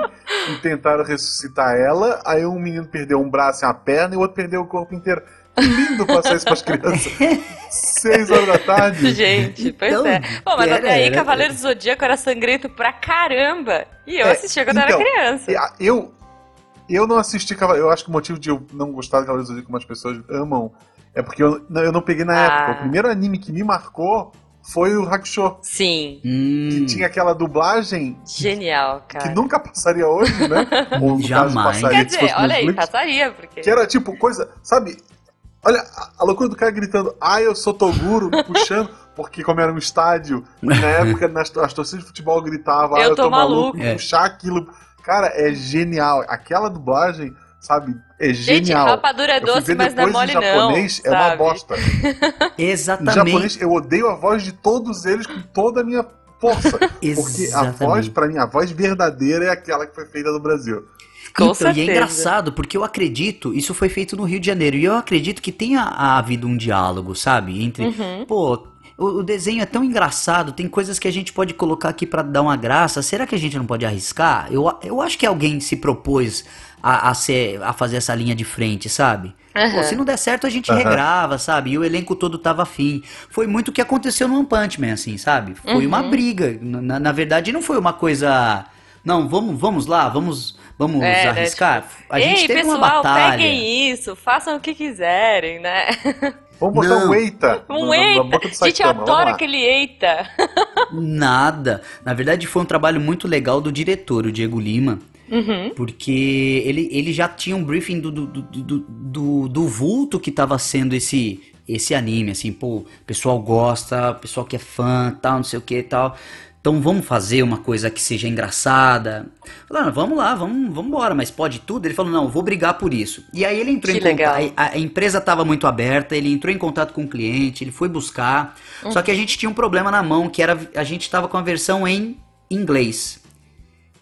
e tentaram ressuscitar ela, aí um menino perdeu um braço e uma perna e o outro perdeu o corpo inteiro. Que lindo passar isso pras crianças. Seis horas da tarde. Gente, pois Então, é. Bom, mas até aí Cavaleiro do Zodíaco era sangrento pra caramba. E eu É, assistia quando então, era criança. Eu, eu não assisti Cavaleiro. Eu acho que o motivo de eu não gostar de Cavaleiros do Zodíaco como as pessoas amam É porque eu, não, eu não peguei na Ah. época. O primeiro anime que me marcou foi o Hakusho. Sim. Hum, Que tinha aquela dublagem Genial, que cara. nunca passaria hoje, né? Ou no caso, Jamais. passaria Quer dizer, olha aí, passaria, porque. Que era tipo coisa, sabe? Olha a, loucura do cara gritando, ah, eu sou Toguro, puxando, porque como era um estádio, na época nas, as torcidas de futebol gritavam, ah, Eu eu tô tô maluco, maluco. puxar aquilo. Cara, é genial. Aquela dublagem, sabe, é Gente, genial. rapadura é Eu fui doce, mas não é depois mole em não. japonês, é uma bosta. Em Exatamente. japonês, eu odeio a voz de todos eles com toda a minha força. Porque a voz, pra mim, a voz verdadeira é aquela que foi feita no Brasil. Com então, certeza. e é engraçado, porque eu acredito, isso foi feito no Rio de Janeiro, e eu acredito que tenha havido um diálogo, sabe? Entre, Uhum. pô, o, o desenho é tão engraçado, tem coisas que a gente pode colocar aqui pra dar uma graça, será que a gente não pode arriscar? Eu, eu acho que alguém se propôs a, a, ser, a fazer essa linha de frente, sabe? Pô, Aham. se não der certo, a gente Aham. regrava, sabe? E o elenco todo tava afim. Foi muito o que aconteceu no One Punch Man, assim, sabe? Foi uma Uhum. briga. Na, na verdade, não foi uma coisa. Não, vamos, vamos lá, vamos, vamos É, né, arriscar. a gente Ei, teve pessoal, uma batalha. peguem isso, façam o que quiserem, né? Vamos botar Não. um Eita Um na- na eita! boca do A gente adora aquele eita. Nada. Na verdade, foi um trabalho muito legal do diretor, o Diego Lima. Uhum. Porque ele, ele já tinha um briefing do, do, do, do, do- do vulto que tava sendo esse, esse anime, assim, pô, o pessoal gosta, o pessoal que é fã, tal, não sei o que e tal. Então vamos fazer uma coisa que seja engraçada. Falaram, vamos lá, vamos, vamos embora, mas pode tudo? Ele falou, não, vou brigar por isso. E aí ele entrou Que em contato. legal. A, a empresa estava muito aberta, ele entrou em contato com o cliente, ele foi buscar. Só que a gente tinha um problema na mão, que era a gente estava com a versão em inglês.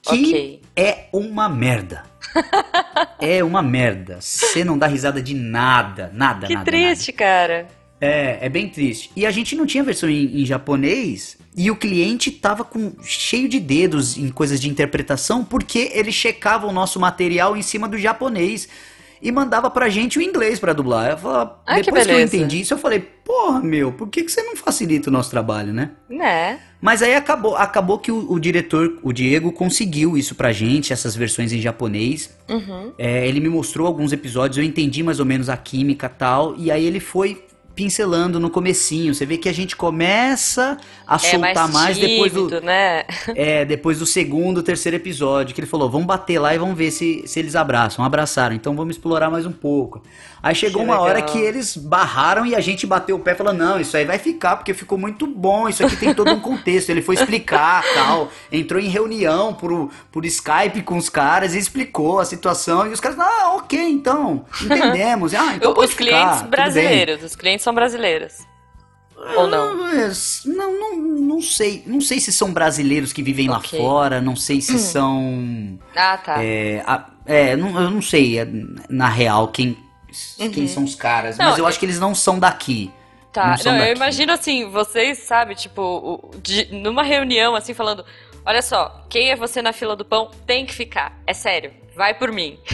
Que Ok. é uma merda. é uma merda. Você não dá risada de nada, nada, Que nada. triste, cara. É, é bem triste. E a gente não tinha versão em, em japonês e o cliente tava com cheio de dedos em coisas de interpretação porque ele checava o nosso material em cima do japonês e mandava pra gente o inglês pra dublar. Eu falava, Ah, que depois que, eu beleza. entendi isso, eu falei, porra, meu, por que, que você não facilita o nosso trabalho, né? Né? Mas aí acabou, acabou que o, o diretor, o Diego, conseguiu isso pra gente, essas versões em japonês. Uhum. É, ele me mostrou alguns episódios, eu entendi mais ou menos a química e tal, e aí ele foi pincelando no comecinho. Você vê que a gente começa a É soltar mais, depois do tímido, né? é, depois do segundo, terceiro episódio, que ele falou, vamos bater lá e vamos ver se, se eles abraçam. Abraçaram, então vamos explorar mais um pouco. Aí chegou uma hora legal. que eles barraram e a gente bateu o pé e falou, não, isso aí vai ficar, porque ficou muito bom, isso aqui tem todo um contexto. Ele foi explicar, tal, entrou em reunião por, por Skype com os caras e explicou a situação, e os caras, ah, ok, então, entendemos. Ah, então os ficar, clientes bem." brasileiros, os clientes são brasileiros. Ou não? Ah, Não, não, não sei. Não sei se são brasileiros que vivem lá Ok. fora, não sei se são. Ah, tá. É, a- é, não- eu não sei é, na real quem, quem são os caras, Uhum. Não, mas eu é- acho que eles não são daqui. Tá, não não, eu imagino assim, vocês, sabe, tipo, de- numa reunião, assim, falando: olha só, quem é você na fila do pão tem que ficar, é sério, vai por mim.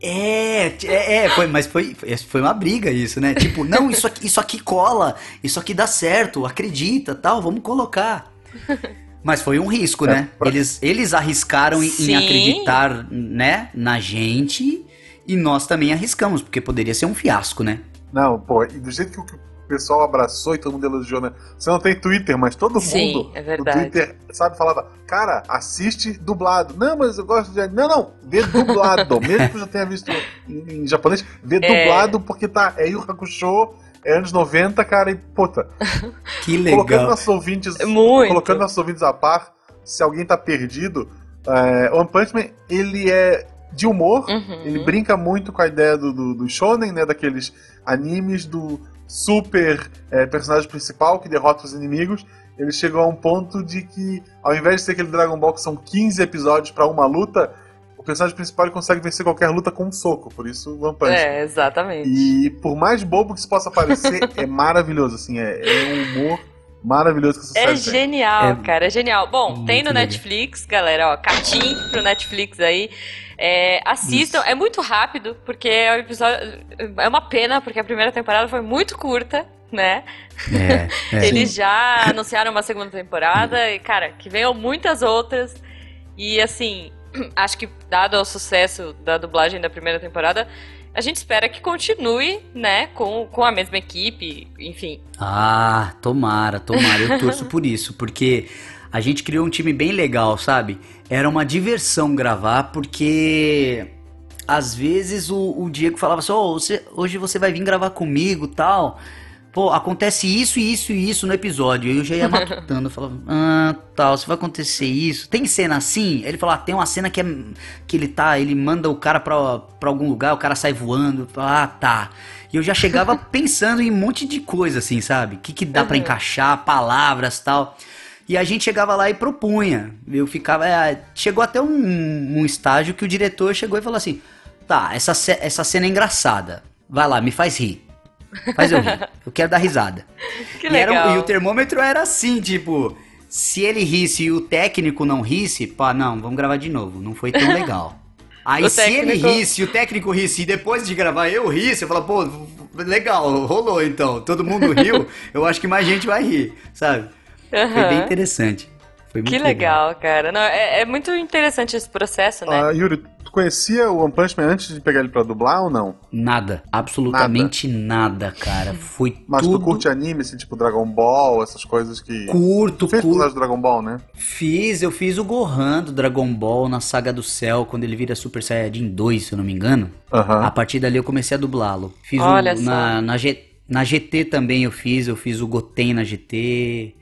É, é, é, foi, mas foi, foi- foi uma briga isso, né? Tipo, não, isso aqui, isso aqui cola, isso aqui dá certo, acredita, tal, vamos colocar. Mas foi um risco, né? Eles, eles arriscaram em, em acreditar, né, na gente e nós também arriscamos, porque poderia ser um fiasco, né? Não, pô, e do jeito que o pessoal abraçou e todo mundo elogiou, né? Você não tem Twitter, mas todo Sim, mundo é no verdade. Twitter, sabe, falava, cara, assiste dublado. Não, mas eu gosto de. Não, não, vê dublado. Mesmo que eu já tenha visto em, em japonês, vê É. dublado porque tá. É Yu Hakusho, é anos 90, cara, e puta. Que Colocando legal. nossos ouvintes. Muito. Colocando nossos ouvintes a par, se alguém tá perdido, é, One Punch Man, ele é de humor. Uhum. Ele brinca muito com a ideia do, do, do shonen, né? Daqueles animes do super é, personagem principal que derrota os inimigos. Ele chegou a um ponto de que, ao invés de ser aquele Dragon Ball que são 15 episódios pra uma luta, o personagem principal consegue vencer qualquer luta com um soco. Por isso, One Punch. É, exatamente. E por mais bobo que isso possa parecer, é maravilhoso, assim, é, é um humor maravilhoso que É tem. genial, É cara, é genial. Bom, muito tem no legal. Netflix, galera, ó, catim pro Netflix aí. É, assistam, Isso. é muito rápido, porque é um episódio. É uma pena, porque a primeira temporada foi muito curta, né? É, é. Eles já anunciaram uma segunda temporada e, cara, que venham muitas outras. E assim, acho que dado o sucesso da dublagem da primeira temporada, A gente espera que continue, né, com, com a mesma equipe, enfim. Ah, tomara, tomara. Eu torço por isso, porque a gente criou um time bem legal, sabe? Era uma diversão gravar, porque às vezes o, o Diego falava assim: oh, você, hoje você vai vir gravar comigo tal. Pô, acontece isso e isso e isso no episódio. Eu já ia matutando, eu falava, ah, tal, se vai acontecer isso. Tem cena assim? Ele falou, ah, tem uma cena que é que ele tá, ele manda o cara pra, pra algum lugar, o cara sai voando. Ah, tá. E eu já chegava pensando em um monte de coisa, assim, sabe? O que, que dá uhum. para encaixar, palavras tal. E a gente chegava lá e propunha. Eu ficava. É, chegou até um, um estágio que o diretor chegou e falou assim: tá, essa, essa cena é engraçada. Vai lá, me faz rir. Faz eu rir. Eu quero dar risada. Que e, legal. Era, e o termômetro era assim, tipo, se ele risse e o técnico não risse, pá, não, vamos gravar de novo. Não foi tão legal. Aí o se técnico... ele risse, o técnico risse, e depois de gravar eu risse, eu falo, pô, legal, rolou então. Todo mundo riu, eu acho que mais gente vai rir, sabe? Uhum. Foi bem interessante. Foi muito que legal, legal. cara. Não, é, é, muito interessante esse processo, né? Uh, Yuri, conhecia o One Punch Man antes de pegar ele pra dublar ou não? Nada. Absolutamente nada, nada cara. Foi Mas tudo... tu curte anime, assim, tipo Dragon Ball, essas coisas que... Curto, tu fez curto. do Dragon Ball, né? Fiz, eu fiz o Gohan do Dragon Ball na Saga do Céu, quando ele vira Super Saiyajin 2, se eu não me engano. A partir dali eu comecei a dublá-lo. Fiz Olha o, na, na, G, na GT também eu fiz, eu fiz o Goten na GT...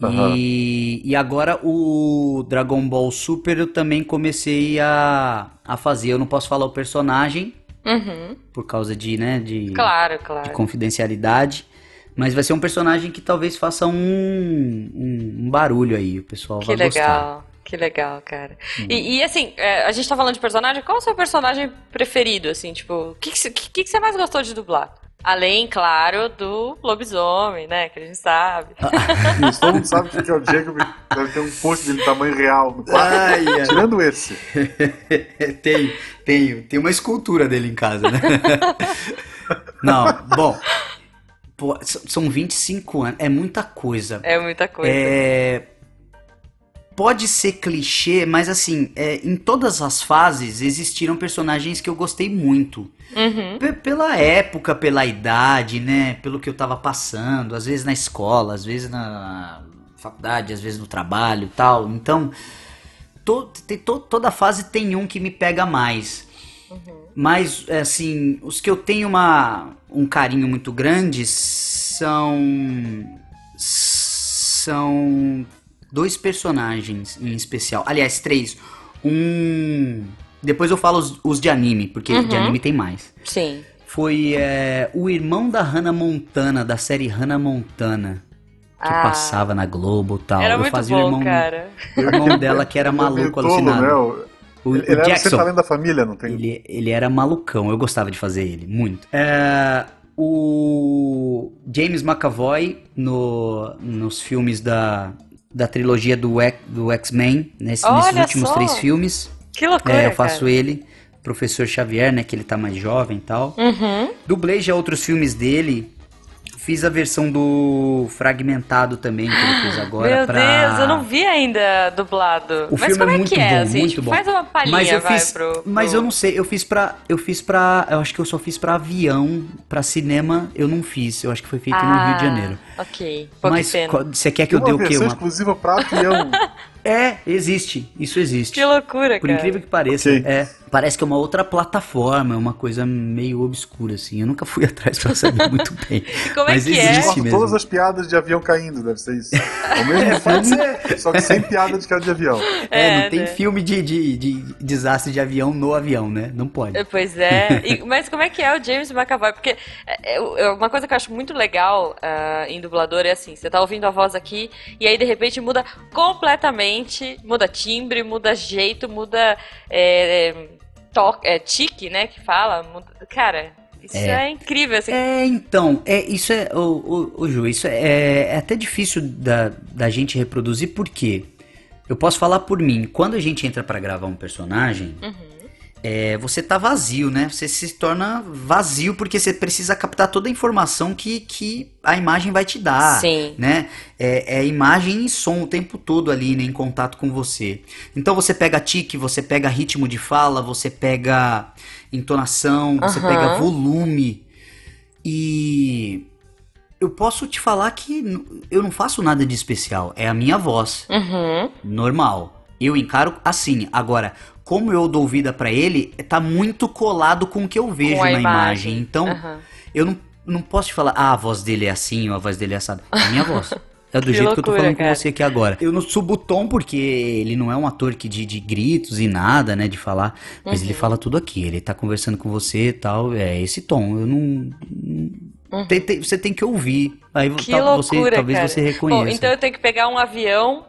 Uhum. E, e agora o Dragon Ball Super eu também comecei a, a fazer. Eu não posso falar o personagem uhum. por causa de, né, de, claro, claro. de confidencialidade. Mas vai ser um personagem que talvez faça um, um, um barulho aí, o pessoal que vai legal. gostar. Que legal, cara. Uhum. E, e, assim, é, a gente tá falando de personagem, qual é o seu personagem preferido, assim, tipo, o que, que, que, que você mais gostou de dublar? Além, claro, do lobisomem, né? Que a gente sabe. Ah, todo mundo sabe que é o Diego deve ter um post dele tamanho real no quarto. Ai, tirando esse. tenho, tenho. Tem uma escultura dele em casa, né? Não, bom. Pô, são 25 anos. É muita coisa. É muita coisa. É pode ser clichê, mas assim, é, em todas as fases existiram personagens que eu gostei muito. Uhum. Pela época, pela idade, né? Pelo que eu tava passando, às vezes na escola, às vezes na faculdade, às vezes no trabalho tal. Então, to, to, toda fase tem um que me pega mais. Uhum. Mas, assim, os que eu tenho uma, um carinho muito grande são. São dois personagens em especial. Aliás, três. Um. Depois eu falo os, os de anime, porque uhum. de anime tem mais. Sim. Foi é, o irmão da Hannah Montana, da série Hannah Montana. Que ah. passava na Globo e tal. Era eu muito fazia bom, o irmão, cara. O irmão dela que era maluco, alucinado. Né? O, ele o era Jackson, o da família, não tem? Ele, ele era malucão, eu gostava de fazer ele, muito. É, o James McAvoy no, nos filmes da, da trilogia do, do X-Men, nesse, nesses últimos só. três filmes. Que loucura, É, eu faço cara. ele, Professor Xavier, né, que ele tá mais jovem e tal. Uhum. Dublei já outros filmes dele, Fiz a versão do Fragmentado também, que ele fez agora. Meu pra... Deus, eu não vi ainda dublado. O mas filme como é, é muito que é, bom, assim? muito Tipo, bom. faz uma palhinha, mas eu vai, fiz, pro, pro, Mas eu não sei, eu fiz pra. Eu fiz pra. Eu acho que eu só fiz pra avião, pra cinema, eu não fiz. Eu acho que foi feito ah, no Rio de Janeiro. Ok. Pô, mas que você quer que eu dê o quê? Uma exclusiva pra avião. É, existe. Isso existe. Que loucura, Por cara. incrível que pareça, Okay. é. Parece que é uma outra plataforma, é uma coisa meio obscura, assim. Eu nunca fui atrás pra saber muito bem. Como é Mas que é? existe Corta mesmo. todas as piadas de avião caindo, deve ser isso. É o mesmo É, pode filme, só que sem piada de cara de avião. É, É, não tem né? filme de, de, de desastre de avião no avião, né? Não pode. É, Pois é. E- mas como é que é o James McAvoy? Porque é, é, uma coisa que eu acho muito legal ah, em dublador é assim, você tá ouvindo a voz aqui e aí de repente muda completamente, muda timbre, muda jeito, muda é, é, to- é, tique, né, que fala. cara, isso é, É. incrível. Assim. É, então, é, isso é, o, o, Ju, isso é, é até difícil da, da gente reproduzir, porque eu posso falar por mim, quando a gente entra pra gravar um personagem, Uhum. É, você tá vazio, né? Você se torna vazio porque você precisa captar toda a informação que, que a imagem vai te dar, Sim. né? É, é imagem e som o tempo todo ali, né, em contato com você. Então você pega tique, você pega ritmo de fala, você pega entonação, você pega volume e eu posso te falar que eu não faço nada de especial, é a minha voz Uhum. normal. Eu encaro assim. Agora, como eu dou vida pra ele, tá muito colado com o que eu vejo na imagem. imagem. Então, Aham. eu não, não posso te falar, ah, a voz dele é assim, ou a voz dele é assada. É a minha voz. É do Que jeito que eu tô loucura, falando cara. com você aqui agora. Eu não subo o tom porque ele não é um ator que de, de gritos e nada, né, de falar. Mas Uhum. ele fala tudo aqui. Ele tá conversando com você e tal. É esse tom. Eu não. não- tem- tem- você tem que ouvir. Aí Uhum. Que tal- você, loucura, talvez cara. você reconheça. Bom, então eu tenho que pegar um avião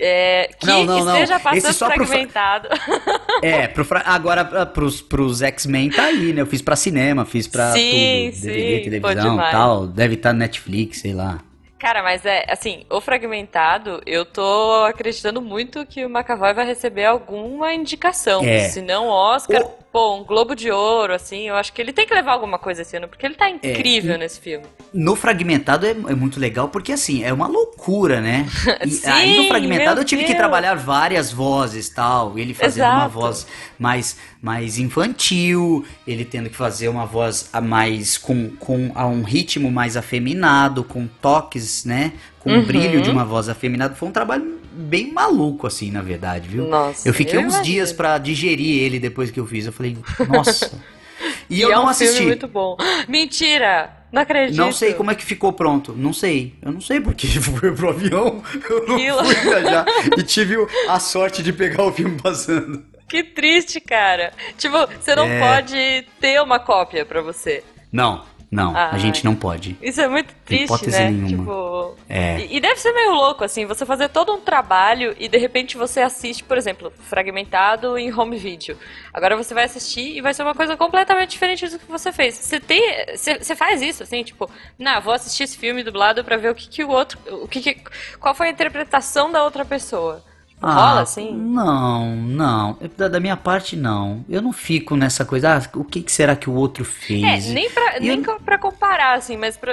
é, que Não, não, não. esteja passando Esse só pro fra- fragmentado. É, pro fra- agora pra- pros, pros X-Men tá aí, né? Eu fiz pra cinema, fiz pra Sim, tudo. sim, DVD, pô, televisão tal. Deve estar no Netflix, sei lá. Cara, mas é assim, o fragmentado, eu tô acreditando muito que o McAvoy vai receber alguma indicação. É. Se não Oscar, O- pô, um Globo de Ouro, assim, eu acho que ele tem que levar alguma coisa esse ano, porque ele É, tá incrível nesse filme. No Fragmentado é, é muito legal porque, assim, é uma loucura, né? E Sim, aí no Fragmentado eu tive que Deus. trabalhar várias vozes tal. Ele fazendo uma Exato. voz mais, mais infantil, ele tendo que fazer uma voz a mais com, com a um ritmo mais afeminado, com toques, né? Com Uhum. o brilho de uma voz afeminada. Foi um trabalho bem maluco, assim, na verdade, viu? Nossa, Eu fiquei eu uns imagino. dias pra digerir ele depois que eu fiz. Eu falei, nossa. E, E eu é não um assisti. filme muito bom. Mentira! Não acredito. Não sei como é que ficou pronto. Não sei. Eu não sei porque foi pro avião. Eu não fui viajar. E tive a sorte de pegar o filme passando. Que triste, cara. Tipo, você não É. pode ter uma cópia pra você. Não, não. A Ai. gente não pode. Isso é muito triste, Hipótese né? nenhuma. Tipo. É. E, e deve ser meio louco, assim, você fazer todo um trabalho e de repente você assiste, por exemplo, fragmentado em home video. Agora você vai assistir e vai ser uma coisa completamente diferente do que você fez. Você tem. Você, você faz isso, assim, tipo, não, vou assistir esse filme dublado pra ver o que, que o outro. O que, que qual foi a interpretação da outra pessoa. Rola, assim? Ah, Não, não. Da, da minha parte, não. Eu não fico nessa coisa. Ah, o que, que será que o outro fez? É, nem pra, nem eu- pra comparar, assim, mas pra,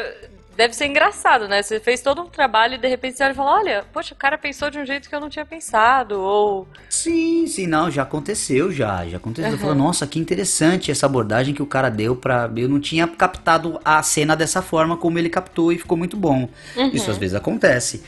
deve ser engraçado, né? Você fez todo um trabalho e de repente você olha e fala, olha, poxa, o cara pensou de um jeito que eu não tinha pensado, ou... Sim, sim, não, já aconteceu, já, já aconteceu. Eu falo, nossa, que interessante essa abordagem que o cara deu pra. Eu não tinha captado a cena dessa forma como ele captou e ficou muito bom. Isso às vezes acontece.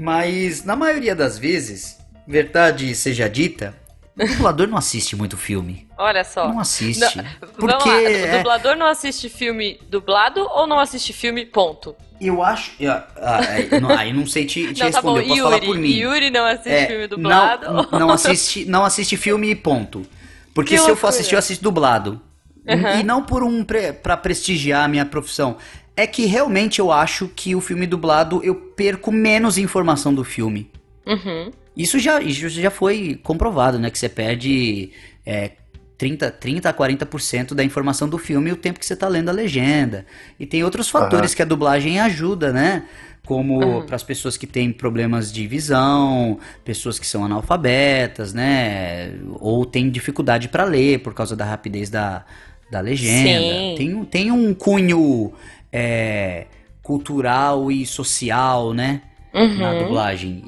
Mas na maioria das vezes, verdade seja dita, o dublador não assiste muito filme. Olha só. Não assiste. Não, porque Vamos lá, o é, dublador não assiste filme dublado ou não assiste filme ponto? eu acho. ah, ah, é, não, aí sei te, te não, tá bom, responder, eu posso falar Yuri, por mim. Yuri não assiste É, filme dublado? Não, não assiste, não assiste filme ponto. Porque Que se eu loucura. for assistir, eu assisto dublado. Uhum. E não por um pre, pra prestigiar a minha profissão. É que realmente eu acho que o filme dublado eu perco menos informação do filme. Uhum. Isso já, isso já foi comprovado, né? Que você perde é, 30, 30 a 40% da informação do filme e o tempo que você tá lendo a legenda. E tem outros fatores que a dublagem ajuda, né? Como para as pessoas que têm problemas de visão, pessoas que são analfabetas, né? Ou têm dificuldade para ler por causa da rapidez da, da legenda. Sim. Tem, um- tem um cunho é, cultural e social, né? Na Uhum. dublagem.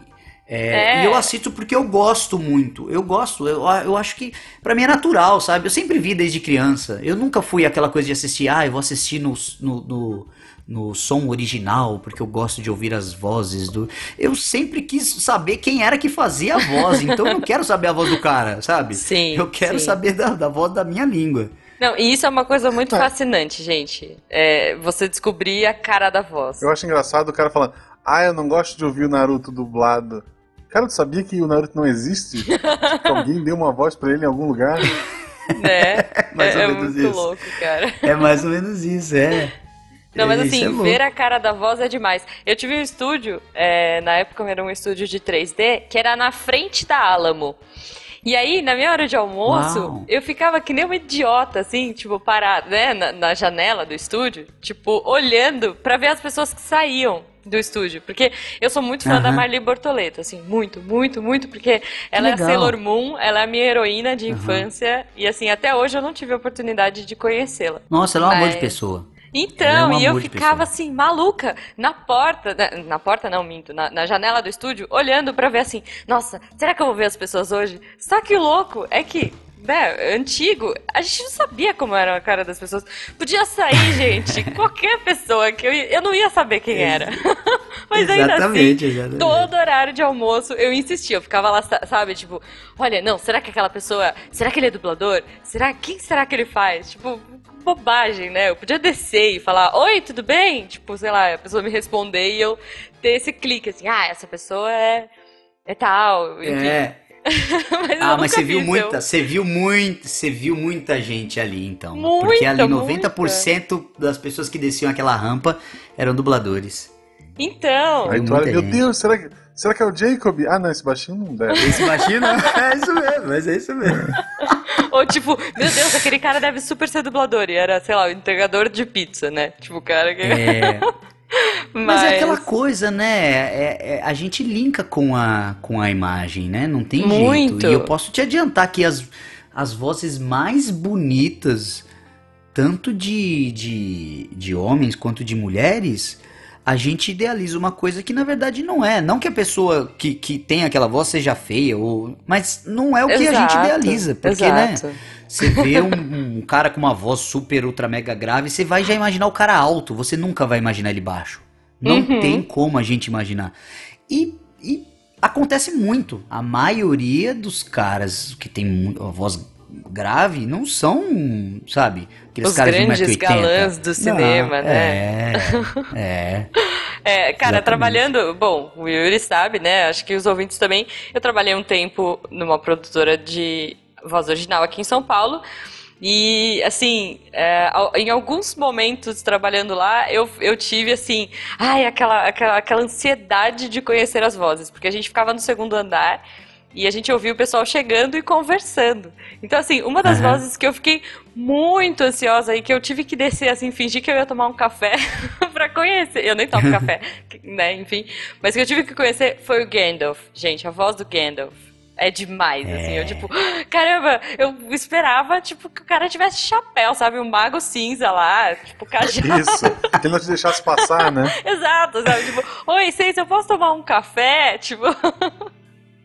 É, É. E eu assisto porque eu gosto muito. Eu gosto. Eu, eu acho que pra mim é natural, sabe? Eu sempre vi desde criança. Eu nunca fui aquela coisa de assistir, ah, eu vou assistir no, no, no, no som original, porque eu gosto de ouvir as vozes do. Eu sempre quis saber quem era que fazia a voz. então eu não quero saber a voz do cara, sabe? Sim, Eu quero sim. saber da, da voz da minha língua. Não, e isso é uma coisa muito fascinante, gente. É você descobrir a cara da voz. Eu acho engraçado o cara falando, ah, eu não gosto de ouvir o Naruto dublado. Cara, tu sabia que o Naruto não existe? Tipo, que alguém deu uma voz pra ele em algum lugar? Né? Mais ou é é menos muito isso. louco, cara. É mais ou menos isso, é. Não, mas É, assim, é ver a cara da voz é demais. Eu tive um estúdio, é, na época era um estúdio de 3D, que era na frente da Alamo. E aí, na minha hora de almoço, Uau. eu ficava que nem uma idiota, assim, tipo, parada, né, na, na janela do estúdio, tipo, olhando pra ver as pessoas que saíam. do estúdio. Porque eu sou muito fã da Aham. Marli Bortoleto, assim, muito, muito, muito, porque ela é a. Sailor Moon, ela é a minha heroína de infância, e assim, até hoje eu não tive a oportunidade de conhecê-la. Nossa, ela é um amor de Mas- pessoa. É Então, um e eu ficava assim, maluca, na porta, na, na porta não, minto, na, na janela do estúdio, olhando pra ver assim, nossa, será que eu vou ver as pessoas hoje? Só que o louco é que, né, antigo, a gente não sabia como era a cara das pessoas. Podia sair, gente, qualquer pessoa que eu, eu não ia saber quem era. Mas ainda assim, Exatamente, exatamente. todo horário de almoço eu insistia, eu ficava lá, sa- sabe, tipo, olha, não, será que aquela pessoa, será que ele é dublador? Será, quem será que ele faz? Tipo, bobagem, né? Eu podia descer e falar, oi, tudo bem? Tipo, sei lá, a pessoa me responder e eu ter esse clique, assim, ah, essa pessoa é, é tal, enfim. É. mas eu Ah, mas você viu fiz, muita, eu- você viu muito, você viu muita gente ali então. Muita, porque ali muita. 90% das pessoas que desciam aquela rampa eram dubladores. Então, Aí tu muita olha, meu gente. Deus, será que, será que é o Jacob? Ah, não, esse baixinho não deve. Esse baixinho não, é isso mesmo, mas é isso mesmo. ou tipo, meu Deus, aquele cara deve super ser dublador, e era, sei lá, o entregador de pizza, né? Tipo, o cara que... É, mas... mas é aquela coisa, né? é- é- a gente linka com a, com a imagem, né? Não tem Muito. jeito. E eu posso te adiantar que as, as vozes mais bonitas, tanto de, de, de homens quanto de mulheres, a gente idealiza uma coisa que na verdade não é. Não que a pessoa que, que tem aquela voz seja feia, ou, mas não é o que a gente Exato, idealiza. Porque, né? exato. Você vê um, um cara com uma voz super, ultra, mega grave, você vai já imaginar o cara alto, você nunca vai imaginar ele baixo. Não Uhum. tem como a gente imaginar. E, e acontece muito. A maioria dos caras que tem mu- a voz grave não são, sabe, aqueles Os caras de grandes 1,80m. galãs do cinema, Não, né? É, é. É, cara, Exatamente. trabalhando. Bom, o Yuri sabe, né? Acho que os ouvintes também. Eu trabalhei um tempo numa produtora de voz original aqui em São Paulo. E, assim, é, em alguns momentos trabalhando lá, eu, eu tive, assim, ai, aquela, aquela, aquela ansiedade de conhecer as vozes. Porque a gente ficava no segundo andar e a gente ouvia o pessoal chegando e conversando. Então, assim, uma das Aham. vozes que eu fiquei muito ansiosa e que eu tive que descer, assim, fingir que eu ia tomar um café pra conhecer. Eu nem tomo café, né, enfim. Mas que eu tive que conhecer foi o Gandalf. Gente, a voz do Gandalf. É demais, assim. Eu, tipo, caramba, eu esperava, tipo, que o cara tivesse chapéu, sabe? Um mago cinza lá, tipo, cajado. Isso, que ele não te deixasse passar, né? Exato, sabe? Tipo, oi, Seis, eu posso tomar um café? Tipo,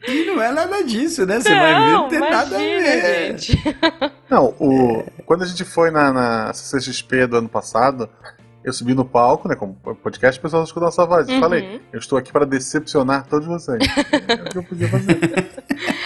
E não é nada disso, né? Você não, vai ver, não tem nada a imagina, ver. gente. Não, o, quando a gente foi na, na CCXP do ano passado, eu subi no palco, né, como podcast, o pessoal escutou nossa voz. Eu Uhum. falei, eu estou aqui para decepcionar todos vocês. É o que eu podia fazer.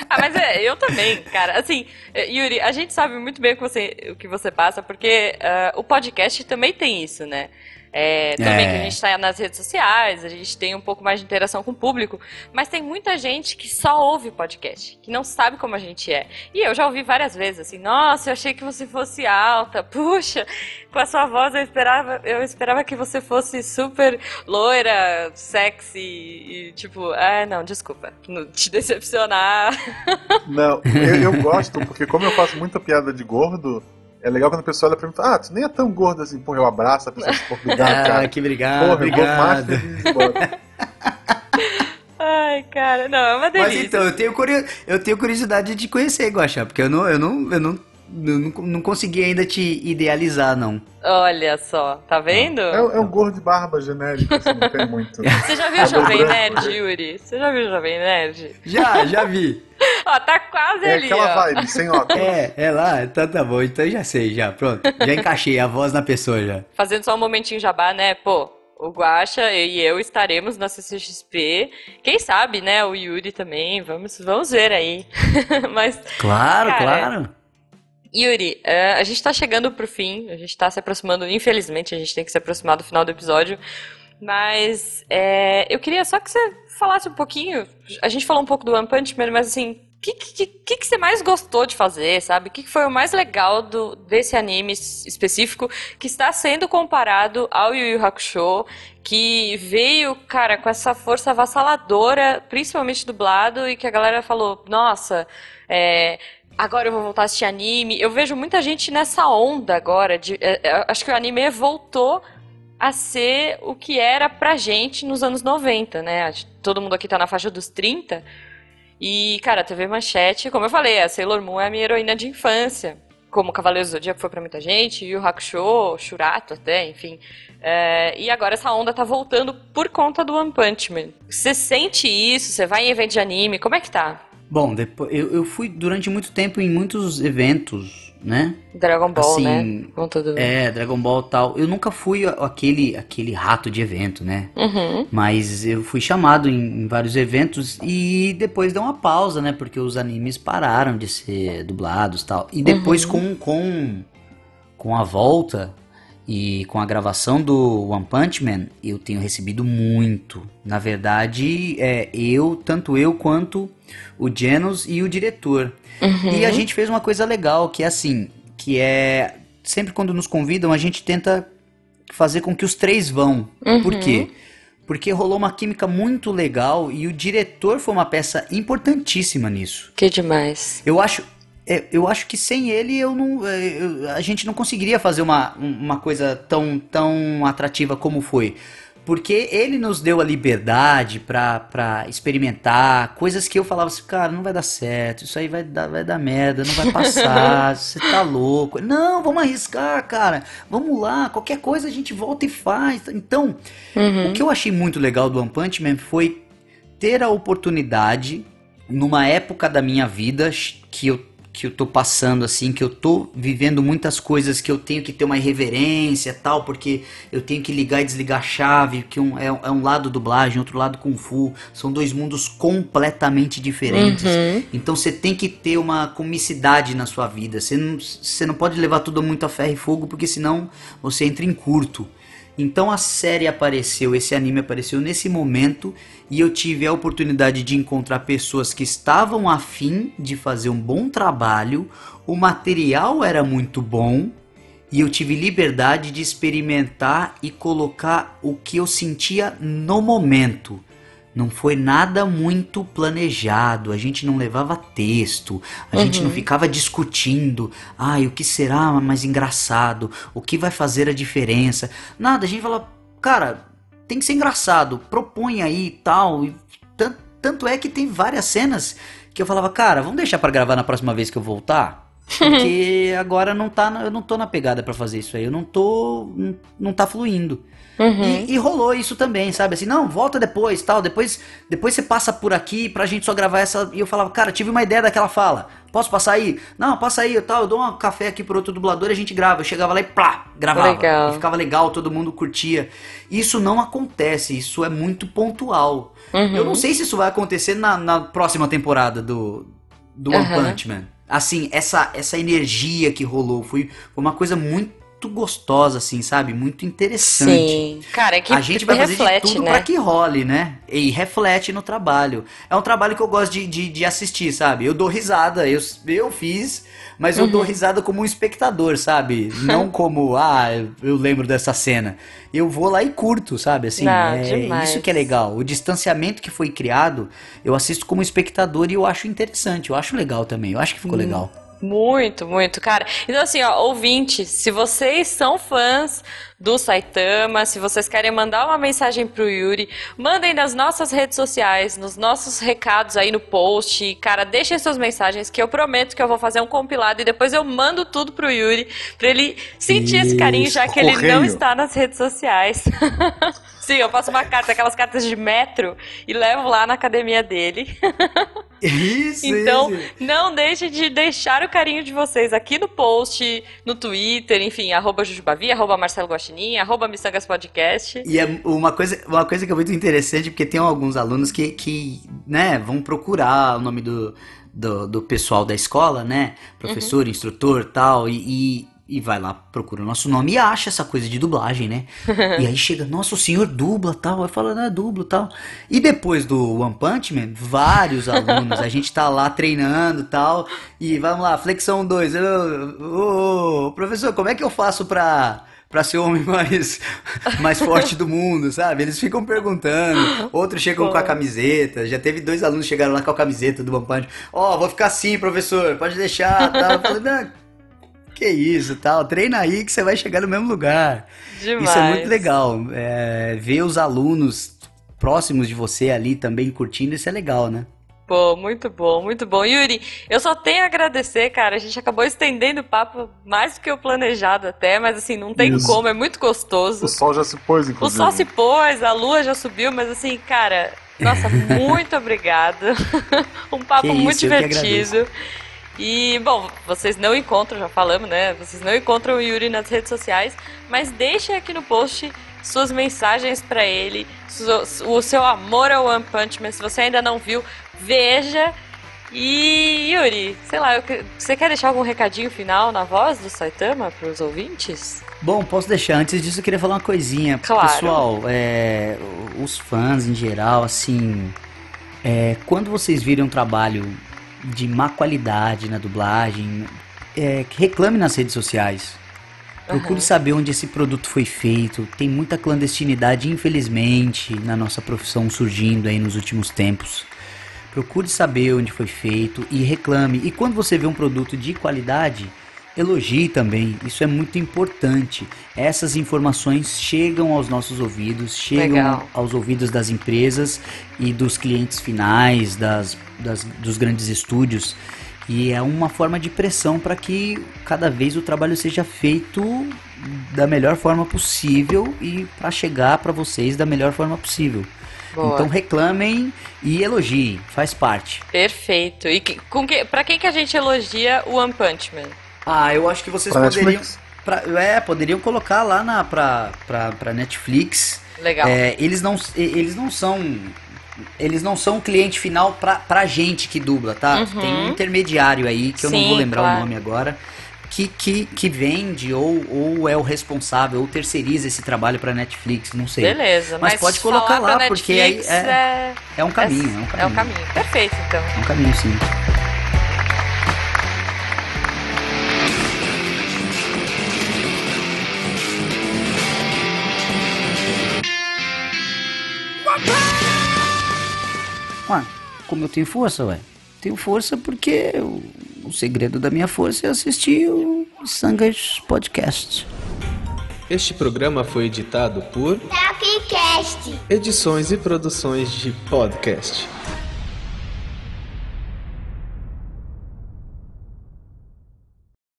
Ah, mas é, eu também, cara. Assim, eh, Yuri, a gente sabe muito bem o que você, o que você passa, porque ah, o podcast também tem isso, né? É, também É. que a gente tá nas redes sociais, a gente tem um pouco mais de interação com o público, mas tem muita gente que só ouve podcast, que não sabe como a gente é. E eu já ouvi várias vezes assim, nossa, eu achei que você fosse alta, puxa, com a sua voz eu esperava, eu esperava que você fosse super loira, sexy, e tipo, ah, não, desculpa, não te decepcionar. Não, eu, eu gosto, porque como eu faço muita piada de gordo, é legal quando a pessoa olha e pergunta, ah, tu nem é tão gordo assim, porra, eu abraço a pessoa, pô, obrigado, Ah, cara. que obrigado, Porra, eu vou mais obrigado. embora. Ai, cara, não, é uma Mas delícia. então, eu tenho, curio- eu tenho curiosidade de conhecer Guaxá, porque eu não, eu não, eu não, eu não, não consegui ainda te idealizar, não. Olha só, tá vendo? É, é um gordo de barba genérico, assim, não tem muito. Você já viu o Jovem Nerd, Yuri? Você já viu o Jovem Nerd? Já, já vi. Ó, tá quase É ali, aquela ó. vibe, sem óculos. É, é lá, então tá bom, então eu já sei, já, pronto. Já encaixei a voz na pessoa já. Fazendo só um momentinho jabá, né? Pô, o Guaxa e eu estaremos na CCXP. Quem sabe, né? O Yuri também. Vamos, vamos ver aí. Mas, Claro, Cara, claro. Yuri, é, a gente tá chegando pro fim. A gente tá se aproximando. Infelizmente, a gente tem que se aproximar do final do episódio. Mas é, eu queria só que você falasse um pouquinho. A gente falou um pouco do One Punch Man, mas assim, o que, que, que, que você mais gostou de fazer, sabe? O que, foi o mais legal do, desse anime es- específico que está sendo comparado ao Yu Yu Hakusho, que veio, cara, com essa força avassaladora, principalmente dublado, e que a galera falou, nossa, é, agora eu vou voltar a assistir anime. Eu vejo muita gente nessa onda agora. De, é, é, acho que o anime voltou a ser o que era pra gente nos anos 90, né? Todo mundo aqui tá na faixa dos 30. E, cara, a TV Manchete, como eu falei, a Sailor Moon é a minha heroína de infância. Como Cavaleiros do Zodíaco foi pra muita gente, e o Hakusho, Shurato até, enfim. É, e agora essa onda tá voltando por conta do One Punch Man. Você sente isso? Você vai em evento de anime? Como é que tá? Bom, depois, eu, eu fui durante muito tempo em muitos eventos, né? Dragon Ball, Assim, né? Conta do... É, Dragon Ball tal. Eu nunca fui aquele, aquele rato de evento, né? Uhum. Mas eu fui chamado em, em vários eventos e depois deu uma pausa, né? Porque os animes pararam de ser dublados e tal. E depois com, com, com a volta e com a gravação do One Punch Man, eu tenho recebido muito. Na verdade, é eu, tanto eu quanto o Genos e o diretor. E a gente fez uma coisa legal, que é assim, que é sempre quando nos convidam, a gente tenta fazer com que os três vão. Por quê? Porque rolou uma química muito legal e o diretor foi uma peça importantíssima nisso. Que demais. Eu acho, é, eu acho que sem ele eu não, é, eu- a gente não conseguiria fazer uma, um- uma coisa tão, tão atrativa como foi. Porque ele nos deu a liberdade pra, pra experimentar coisas que eu falava assim, cara, não vai dar certo, isso aí vai dar, vai dar merda, não vai passar, você tá louco. Não, vamos arriscar, cara, vamos lá, qualquer coisa a gente volta e faz. Então, o que eu achei muito legal do One Punch Man foi ter a oportunidade numa época da minha vida que eu que eu tô passando assim, que eu tô vivendo muitas coisas que eu tenho que ter uma irreverência tal, porque eu tenho que ligar e desligar a chave, que um, é, é um lado dublagem, outro lado kung fu, são dois mundos completamente diferentes. Então você tem que ter uma comicidade na sua vida, você não, você não pode levar tudo muito a ferro e fogo, porque senão você entra em curto. Então a série apareceu, esse anime apareceu nesse momento e eu tive a oportunidade de encontrar pessoas que estavam afim de fazer um bom trabalho, o material era muito bom e eu tive liberdade de experimentar e colocar o que eu sentia no momento. Não foi nada muito planejado, a gente não levava texto, a gente não ficava discutindo, ai, o que será mais engraçado, o que vai fazer a diferença. Nada, a gente fala, cara, tem que ser engraçado, propõe aí e tal. E tan- tanto é que tem várias cenas que eu falava, cara, vamos deixar pra gravar na próxima vez que eu voltar? Porque agora não tá, eu não tô na pegada pra fazer isso aí, eu não tô, não tá fluindo. E, e rolou isso também, sabe? Assim, não, volta depois, tal. Depois, depois você passa por aqui pra gente só gravar essa. E eu falava, cara, tive uma ideia daquela fala. Posso passar aí? Não, passa aí, tal. Eu dou um café aqui pro outro dublador e a gente grava. Eu chegava lá e plá, gravava. Legal. E ficava legal, todo mundo curtia. Isso não acontece, isso é muito pontual. Eu não sei se isso vai acontecer na, na próxima temporada do, do One. Punch Man. Assim, essa, essa energia que rolou foi, foi uma coisa muito gostosa, assim, sabe? Muito interessante. Sim. Cara, é que a gente vai fazer reflete, de tudo né? pra que role, né? E reflete no trabalho. É um trabalho que eu gosto de, de, de assistir, sabe? Eu dou risada, eu, eu fiz, mas eu Uhum. dou risada como um espectador, sabe? Não como, ah, eu- eu lembro dessa cena. Eu vou lá e curto, sabe? Assim, Não, é demais. isso que é legal. O distanciamento que foi criado, eu assisto como espectador e eu acho interessante. Eu acho legal também. Eu acho que ficou Hum. legal. Muito, muito, cara. Então, assim, ó, ouvintes, se vocês são fãs do Saitama, se vocês querem mandar uma mensagem pro Yuri, mandem nas nossas redes sociais, nos nossos recados aí no post. Cara, deixem suas mensagens que eu prometo que eu vou fazer um compilado e depois eu mando tudo pro Yuri pra ele sentir esse carinho, já que ele não correio. está nas redes sociais. Sim, eu faço uma carta, aquelas cartas de metro, e levo lá na academia dele. Isso, Então, isso. não deixe de deixar o carinho de vocês aqui no post, no Twitter, enfim, arroba Jujubavi, arroba Marcelo Guaxinim, arroba Missangas Podcast. E é uma coisa, uma coisa que é muito interessante, porque tem alguns alunos que, que né, vão procurar o nome do, do, do pessoal da escola, né? Professor, instrutor tal, e, e, e vai lá, procura o nosso nome e acha essa coisa de dublagem, né? e aí chega, nossa, o senhor dubla tal, aí fala, não, é dublo tal. E depois do One Punch Man, vários alunos, a gente tá lá treinando tal, e vamos lá, flexão 2, ô, professor, como é que eu faço pra pra ser o homem mais, mais forte do mundo, sabe? Eles ficam perguntando. Outros chegam com a camiseta. Já teve dois alunos que chegaram lá com a camiseta do One Punch. Ó, vou ficar assim, professor, pode deixar. Tá? Eu falei, não, Que isso, tal. Treina aí que você vai chegar no mesmo lugar. Demais. Isso é muito legal. É, ver os alunos próximos de você ali também curtindo, isso é legal, né? Pô, muito bom, muito bom. Yuri, eu só tenho a agradecer, cara. A gente acabou estendendo o papo mais do que o planejado até, mas assim, não tem Isso. como, é muito gostoso. O sol já se pôs, O inclusive. sol se pôs, a lua já subiu, mas assim, cara, nossa, muito obrigada. um papo isso, muito eu que divertido. E, bom, vocês não encontram, já falamos, né? Vocês não encontram o Yuri nas redes sociais, mas deixem aqui no post suas mensagens pra ele, o seu amor ao One Punch Man. Se você ainda não viu, veja. E, Yuri, sei lá, eu você quer deixar algum recadinho final na voz do Saitama pros ouvintes? Bom, posso deixar. Antes disso, eu queria falar uma coisinha. Claro. Pessoal, é, os fãs em geral, assim, é, quando vocês virem um trabalho de má qualidade na dublagem, é, reclame nas redes sociais. Procure Aham. saber onde esse produto foi feito. Tem muita clandestinidade, infelizmente, na nossa profissão surgindo aí nos últimos tempos. Procure saber onde foi feito e reclame. E quando você vê um produto de qualidade, elogie também. Isso é muito importante. Essas informações chegam aos nossos ouvidos, chegam Legal. aos ouvidos das empresas e dos clientes finais, das, das- dos grandes estúdios. E é uma forma de pressão para que cada vez o trabalho seja feito da melhor forma possível e para chegar para vocês da melhor forma possível. Boa. Então reclamem e elogiem, faz parte. Perfeito. E que, com que, pra quem que a gente elogia o One Punch Man? Ah, eu acho que vocês Pra poderiam, Netflix. pra- é, poderiam colocar lá na pra, pra, pra Netflix. Legal. É, eles não eles não são eles não são o cliente final pra, pra gente que dubla, tá? Uhum. Tem um intermediário aí que eu não Sim, vou lembrar claro. o nome agora. Que, que, que vende ou, ou é o responsável ou terceiriza esse trabalho pra Netflix, não sei. Beleza, Mas mas, pode colocar lá, porque aí Netflix é- é, É um caminho, é um caminho. é um caminho. Perfeito, então. É um caminho, sim. Ué, como eu tenho força, ué? Tenho força porque o, o segredo da minha força é assistir o Sangas Podcast. Este programa foi editado por Tapcast. Edições e Produções de Podcast.